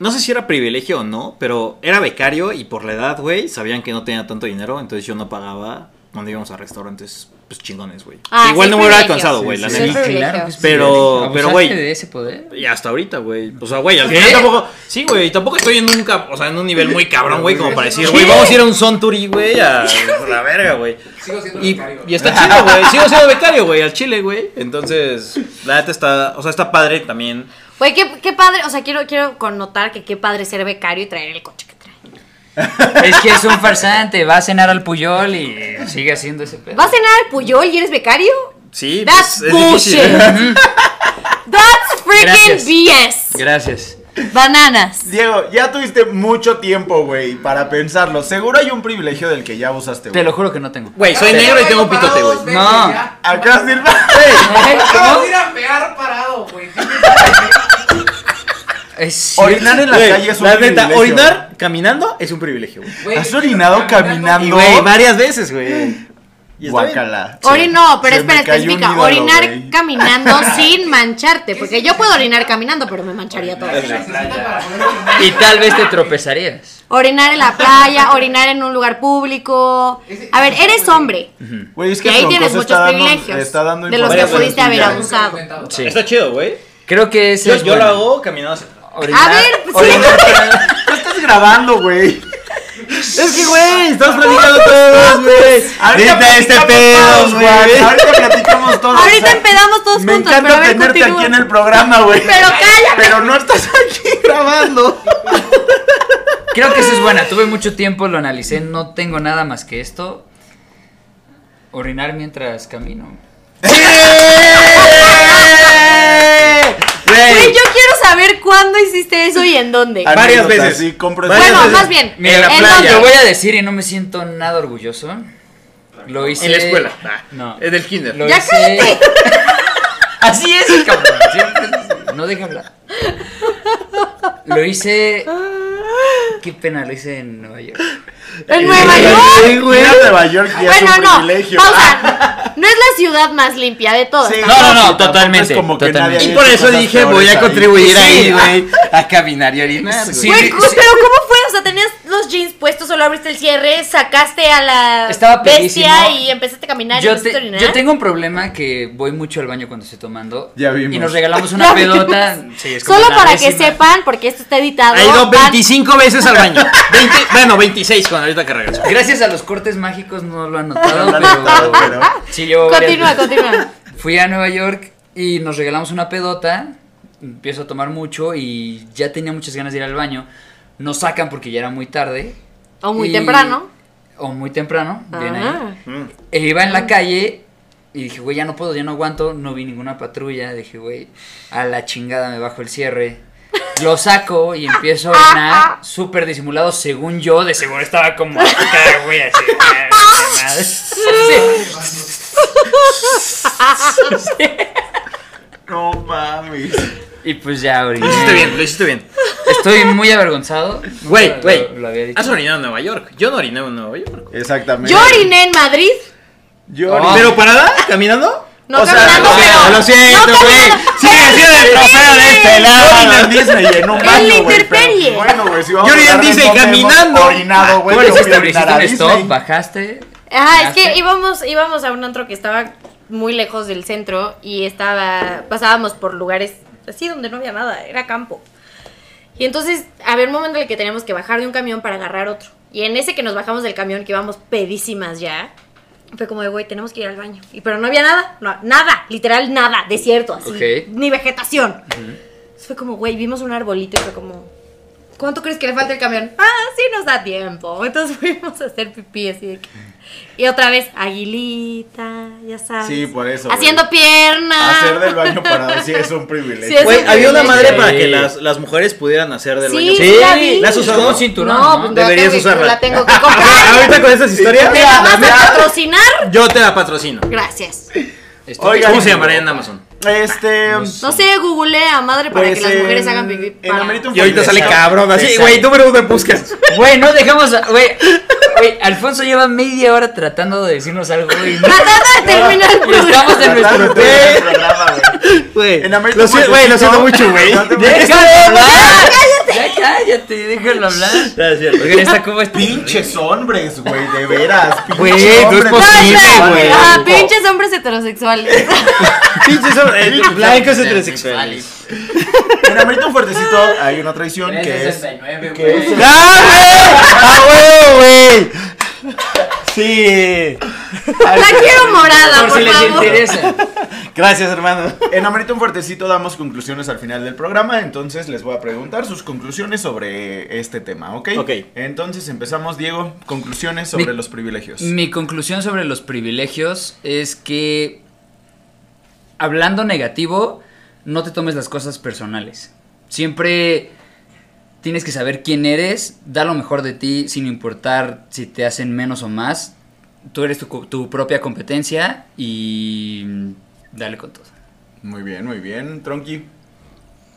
No sé si era privilegio o no, pero era becario y por la edad, güey, sabían que no tenía tanto dinero, entonces yo no pagaba cuando íbamos a restaurantes, pues chingones, güey. Ah, Igual sí, no me hubiera alcanzado, güey, sí, la neta. claro. Pero- ¿Abusaste pero, güey. de ese poder? Y hasta ahorita, güey. O sea, güey, al final tampoco. Sí, güey, tampoco estoy en un, o sea, en un nivel muy cabrón, güey, como para decir, güey, vamos a ir a un son tour, güey, a la verga, güey. Sigo siendo Y, becario. y está chido, güey. Sigo siendo becario, güey, al chile, güey. Entonces, la neta está, o sea, está padre también. Güey, qué, qué padre, o sea, quiero, quiero connotar que qué padre ser becario y traer el coche que. Es que es un farsante, va a cenar al Puyol y sigue haciendo ese pedo. ¿Vas a cenar al Puyol y eres becario? Sí, That's pues, es difícil. bullshit. That's freaking Gracias. BS. Gracias. Bananas. Diego, ya tuviste mucho tiempo, güey, para pensarlo. Seguro hay un privilegio del que ya abusaste, Te güey. lo juro que no tengo. Güey, soy negro y tengo un pitote, güey. No. Acá Silva. Acabas de ir a pegar parado, güey. Es. Orinar en la Güey, calle es un la neta, privilegio. orinar caminando es un privilegio, güey. Güey, ¿Has orinado caminando? güey, varias veces, güey. Y está bien. Guácala. Ori no, pero Se me espera, cayó un especifica. ídolo, orinar güey. caminando sin mancharte. Porque yo puedo orinar caminando, pero me mancharía todo. ¿qué necesita para poner un- Y tal vez te tropezarías. Orinar en la playa, orinar en un lugar público. A ver, eres hombre. Güey, es Y que ahí tienes muchos está dando- privilegios. está dando de los que información pudiste haber abusado. Sí. Está chido, güey. Creo que ese Yo, es yo lo bueno. hago caminando hacia. Orinar- A ver, pues, orinar- Tú estás grabando, güey. Es que, güey, estamos platicando todos, güey. Ahorita este platicamos pedo, todos, güey. Ahorita platicamos todos. Ahorita o sea, empedamos todos Me juntos, encanta pero tenerte continúa. aquí en el programa, güey. Pero cállate. Pero no estás aquí grabando. Creo que esa es buena. Tuve mucho tiempo, lo analicé. No tengo nada más que esto. Orinar mientras camino. Güey, yo quiero saber cuándo hiciste eso y en dónde. Varias veces. Sí, compro Varias Bueno, veces. más bien. Mira, En la ¿en playa. dónde? Lo voy a decir y no me siento nada orgulloso. Lo hice. En la escuela. Ah, No. Es del kinder. Lo Ya hice. cállate. Así es, cabrón. Siempre. No deja hablar. Lo hice. Qué pena, lo hice en Nueva York. En Nueva Sí, York. güey. A Nueva York ya es Bueno, un no. privilegio. Pausa. No es la ciudad más limpia de todas. Sí, No, no, no, totalmente, Es como que totalmente. nadie Y por eso dije, voy a contribuir ahí, güey. A caminar y orinar. Sí. Güey, sí. pero ¿cómo fue? Los jeans puestos, solo abriste el cierre, sacaste a la Estaba bestia pedísimo. y empezaste a caminar y Yo, a te- yo tengo un problema que voy mucho al baño cuando estoy tomando. Ya vimos. Y nos regalamos una pedota. Sí, es como Solo para que sepan, porque esto está editado. Ha ido van- 25 veces al baño. 20, bueno, 26 cuando ahorita que regreso. Gracias a los cortes mágicos no lo han notado, No lo han pero, notado, pero- sí llevo varias Continúa, continúa. Fui a Nueva York y nos regalamos una pedota. Empiezo a tomar mucho y ya tenía muchas ganas de ir al baño. Nos sacan porque ya era muy tarde. O muy Y- temprano. O muy temprano, bien ahí. Ah. E iba en la calle y dije, güey, ya no puedo, ya no aguanto. No vi ninguna patrulla. Dije, güey, a la chingada me bajo el cierre. Lo saco y empiezo a orinar súper disimulado, según yo. De seguro estaba como acá, güey, así. "Ah, madre". Sí. No mames. Y pues ya oriné. Lo hiciste bien, lo hiciste bien. Estoy muy avergonzado. Güey, lo- güey. Lo había dicho. Has orinado en Nueva York. Yo no oriné en Nueva York. Exactamente. Yo oriné en Madrid. Yo Oh. oriné. ¿Pero parada? ¿Caminando? No O caminando, pero. lo siento, güey. caminando, Sigue siendo el trofeo de este lado. Yo en Disney en un En baño, la güey, pero intemperie. Bueno, güey, si vamos Yo oriné en Disney caminando. Orinado, güey. Bueno, estableciste un stop, bajaste. Ajá, es que íbamos, íbamos a un antro que estaba muy lejos del centro y estaba, pasábamos por lugares así donde no había nada, era campo. Y entonces había un momento en el que teníamos que bajar de un camión para agarrar otro. Y en ese que nos bajamos del camión, que íbamos pedísimas ya, fue como de, güey, tenemos que ir al baño. Y pero no había nada, no, nada, literal nada, desierto, así, Ok. ni vegetación. Entonces Fue como, güey, vimos un arbolito y fue como, ¿cuánto crees que le falta el camión? Ah, sí nos da tiempo. Entonces fuimos a hacer pipí así de que... Y otra vez, aguilita, ya sabes. Sí, por eso. Haciendo piernas. Hacer del baño parado sí es un privilegio. Sí, es Güey, un había una madre para que las, las mujeres pudieran hacer del Sí, baño. sí, la vi. ¿La has usado? Un cinturón, No, ¿no? pues la Deberías tengo, usarla. la tengo que comprar. Ahorita con estas historias, ¿Me la vas a patrocinar? yo te la patrocino. Gracias. Estoy- Oigan. ¿Cómo se llamaría en Amazon? Este. No sé, googlea, madre, para Pues que las mujeres hagan pipí. para- Y ahorita sale cabrón, así, güey, número uno en búsquedas. Güey, no dejamos. Güey, güey, Alfonso lleva media hora tratando de decirnos algo y no. Tratando de terminar el programa. estamos en nuestro de programa, güey. Güey, lo siento, güey, lo siento mucho, güey. Te ¡Déjalo hablar! Ya cállate, déjalo hablar. Ya, es cierto. Oigan, está como este. Pinches hombres, güey, de veras. Güey, pinches no es hombres. posible, güey. Ah, pinches hombres heterosexuales. Pinches eh, blancos heterosexuales. En American Fuertecito hay una tradición que es. 369, que es. ¡Ah, güey! ¡Ah, huevo, güey! Sí. La quiero morada, Por por, si les interesa. Gracias, hermano. En American Fuertecito damos conclusiones al final del programa, entonces les voy a preguntar sus conclusiones sobre este tema, ¿ok? Ok. Entonces empezamos, Diego, conclusiones sobre Mi- los privilegios. Mi conclusión sobre los privilegios es que, hablando negativo, no te tomes las cosas personales. Siempre tienes que saber quién eres, da lo mejor de ti sin importar si te hacen menos o más. Tú eres tu, propia competencia y dale con todo. Muy bien, muy bien, Tronky.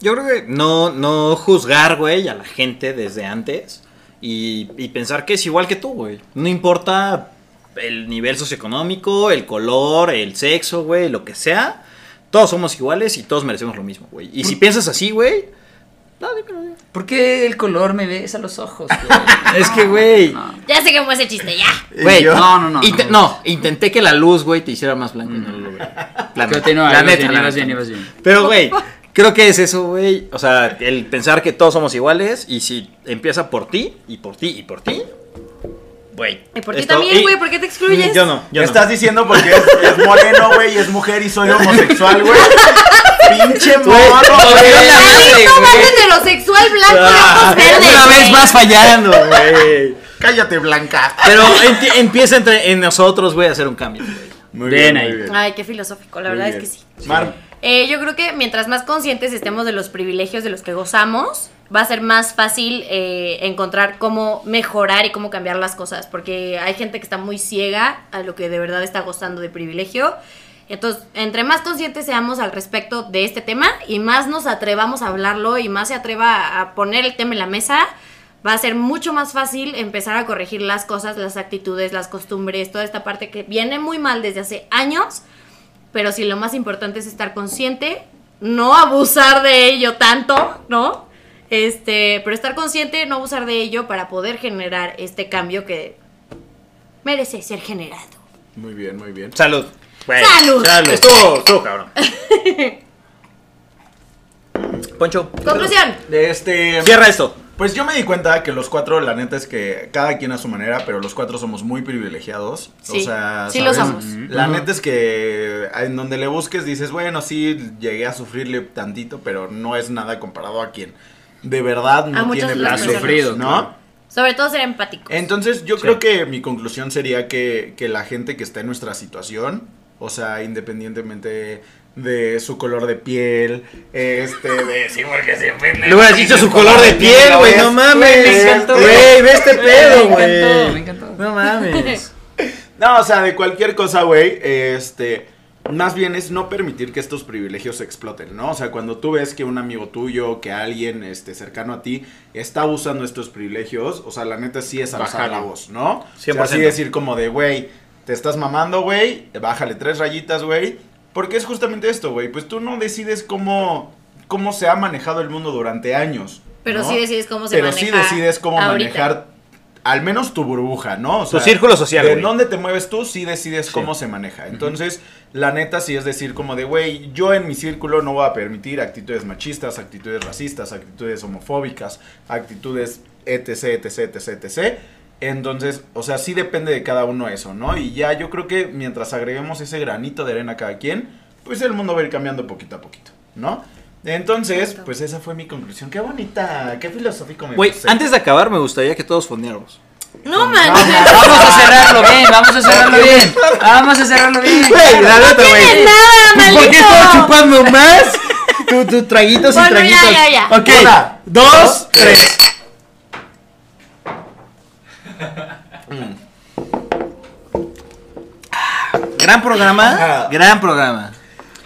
Yo creo que no, no juzgar, güey, a la gente desde antes y, y pensar que es igual que tú, güey. No importa el nivel socioeconómico, el color, el sexo, güey, lo que sea. Todos somos iguales y todos merecemos lo mismo, güey. Y si piensas así, güey, no, dímelo, dímelo. ¿Por qué el color me ves a los ojos? güey? Es que, güey. No. Ya sé cómo es ese chiste, ya. Güey, yo- no, no, no, no. no, intenté que la luz, güey, te hiciera más blanco y no ibas bien. Pero, güey, creo que es eso, güey. O sea, el pensar que todos somos iguales y si empieza por ti y por ti y por ti, güey. Y por ti esto- también, güey, ¿por qué te excluyes? Yo no, yo Estás no. diciendo porque es, es moreno, güey, y es mujer y soy homosexual, güey. Pinche mono, Güey, heterosexual blanco de Ah, ojos verdes. Una vez más fallando, güey. Cállate, Blanca. Pero empieza entre, en nosotros, güey, a hacer un cambio. güey. Muy Bien muy ahí. bien. Ay, qué filosófico, la Muy verdad bien. es que sí. Mar, Eh, yo creo que mientras más conscientes estemos de los privilegios de los que gozamos, va a ser más fácil eh, encontrar cómo mejorar y cómo cambiar las cosas, porque hay gente que está muy ciega a lo que de verdad está gozando de privilegio. Entonces, entre más conscientes seamos al respecto de este tema y más nos atrevamos a hablarlo y más se atreva a poner el tema en la mesa, va a ser mucho más fácil empezar a corregir las cosas, las actitudes, las costumbres, toda esta parte que viene muy mal desde hace años pero si lo más importante es estar consciente, no abusar de ello tanto, ¿no? Este, pero estar consciente, no abusar de ello para poder generar este cambio que merece ser generado. muy bien, muy bien. Salud. Güey, Salud. Estuvo, estuvo cabrón. Poncho, Conclusión. De este. cierra esto. Pues yo me di cuenta que los cuatro, la neta es que cada quien a su manera, pero los cuatro somos muy privilegiados. o Sí, sea, sí lo ¿sabes? somos. La neta es que en donde le busques dices, bueno, sí, llegué a sufrirle tantito, pero no es nada comparado a quien de verdad no muchas tiene privilegios, personas. ¿no? claro. Sobre todo ser empáticos. Entonces yo Sí. creo que mi conclusión sería que, que la gente que está en nuestra situación, o sea, independientemente de su color de piel, este, de sí, porque ofende. Le hubieras dicho su color de piel, güey, no mames. Güey, me encantó, Güey, ve este pedo, Me güey. encantó, me encantó. No mames. No, o sea, de cualquier cosa, güey, este, más bien es no permitir que estos privilegios se exploten, ¿no? O sea, cuando tú ves que un amigo tuyo, que alguien, este, cercano a ti, está usando estos privilegios, o sea, la neta sí es alzar la voz, ¿no? O sea, 100%. así decir como de, güey, te estás mamando, güey, bájale tres rayitas, güey, porque es justamente esto, güey, pues tú no decides cómo, cómo se ha manejado el mundo durante años. Pero ¿no? sí decides cómo se Pero maneja sí decides cómo ahorita. manejar al menos tu burbuja, ¿no? O sea, círculo social, De güey. dónde te mueves tú, sí decides Sí. cómo se maneja. Entonces, la neta sí es decir como de, güey, yo en mi círculo no voy a permitir actitudes machistas, actitudes racistas, actitudes homofóbicas, actitudes etc, etc, etc, etc. Entonces, o sea, sí depende de cada uno eso, ¿no? Y ya yo creo que mientras agreguemos ese granito de arena a cada quien, pues el mundo va a ir cambiando poquito a poquito, ¿no? Entonces, pues esa fue mi conclusión. Qué bonita, qué filosófico me Güey, antes de acabar me gustaría que todos fondeáramos. No manches. Vamos a cerrarlo bien, vamos a cerrarlo bien. Vamos a cerrarlo bien. Güey, la neta, No tienes nada, ¿Por qué estaba chupando más? Tu, tu traguitos Bueno, y ya, traguitos. ya, ya. Ok, Una, dos, dos, tres. Gran programa, Ajá. gran programa.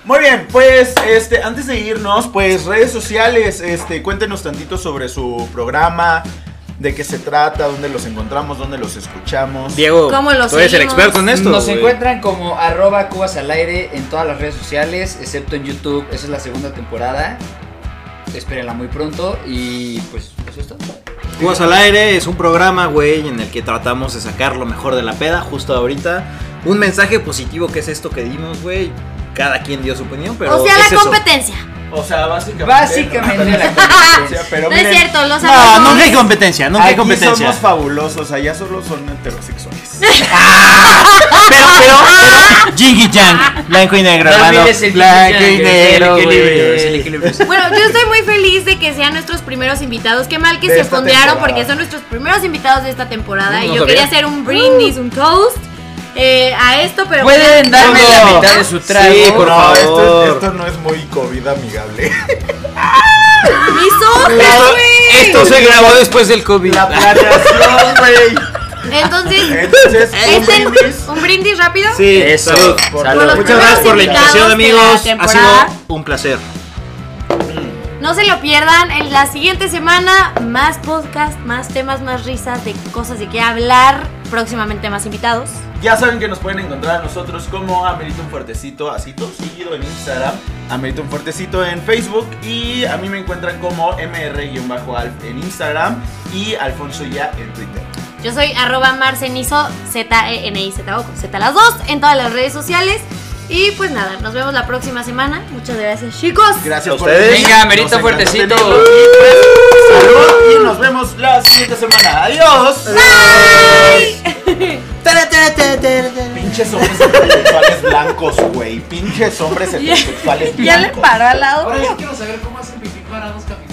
Muy bien, pues este, antes de irnos, pues redes sociales, este, cuéntenos tantito sobre su programa, de qué se trata, dónde los encontramos, dónde los escuchamos. Diego, ¿Cómo lo tú eres el experto en esto. Nos güey. encuentran como arroba cubas al aire en todas las redes sociales, excepto en YouTube. Esa es la segunda temporada. Espérenla muy pronto y pues eso es todo. Cubas al aire es un programa, güey, en el que tratamos de sacar lo mejor de la peda justo ahorita. Un mensaje positivo que es esto que dimos, güey. Cada quien dio su opinión, pero o sea, es la eso. competencia. O sea, básicamente. Básicamente la competencia, pero no es cierto, los No, nunca hay competencia, nunca hay competencia. somos fabulosos, allá solo son heterosexuales. Pero, pero, pero, Jingy Yang, blanco y negro, No hermano. olvides el Blanco y negro. Bueno, yo estoy muy feliz de que sean nuestros primeros invitados. Qué mal que De se fondearon temporada. porque son nuestros primeros invitados de esta temporada. No, y no yo sabía. quería hacer un brindis, un toast eh, a esto, pero. Pueden darme No. la mitad de su trago. Sí, por no, favor. esto, esto no es muy COVID amigable. ¡Mis ojos, Esto, güey! esto se grabó después del COVID. La planeación, güey. Entonces, Entonces, un este, brindis. un brindis rápido. Sí, Eso, salud. salud. Por Muchas gracias por la invitación, la amigos. Ha temporada. sido un placer. No se lo pierdan. En la siguiente semana, más podcast, más temas, más risas, de cosas de qué hablar. Próximamente más invitados. Ya saben que nos pueden encontrar a nosotros como Amerito un Fuertecito, así todo seguido en Instagram, Amerito un Fuertecito en Facebook y a mí me encuentran como mr-alf en Instagram y Alfonso ya en Twitter. Yo soy arroba marcenizo, Z-E-N-I-Z-O, con Z las dos, en todas las redes sociales. Y pues nada, nos vemos la próxima semana. Muchas gracias, chicos. Gracias A por ustedes. venir. Venga, encantó Fuertecito. tenerlo aquí, pues, Salud y nos vemos la siguiente semana. Adiós. Pinches hombres heterosexuales blancos, güey. Pinches hombres heterosexuales Ya le blancos. paró al lado. Ahora yo quiero saber cómo hacen pipí parados caminando.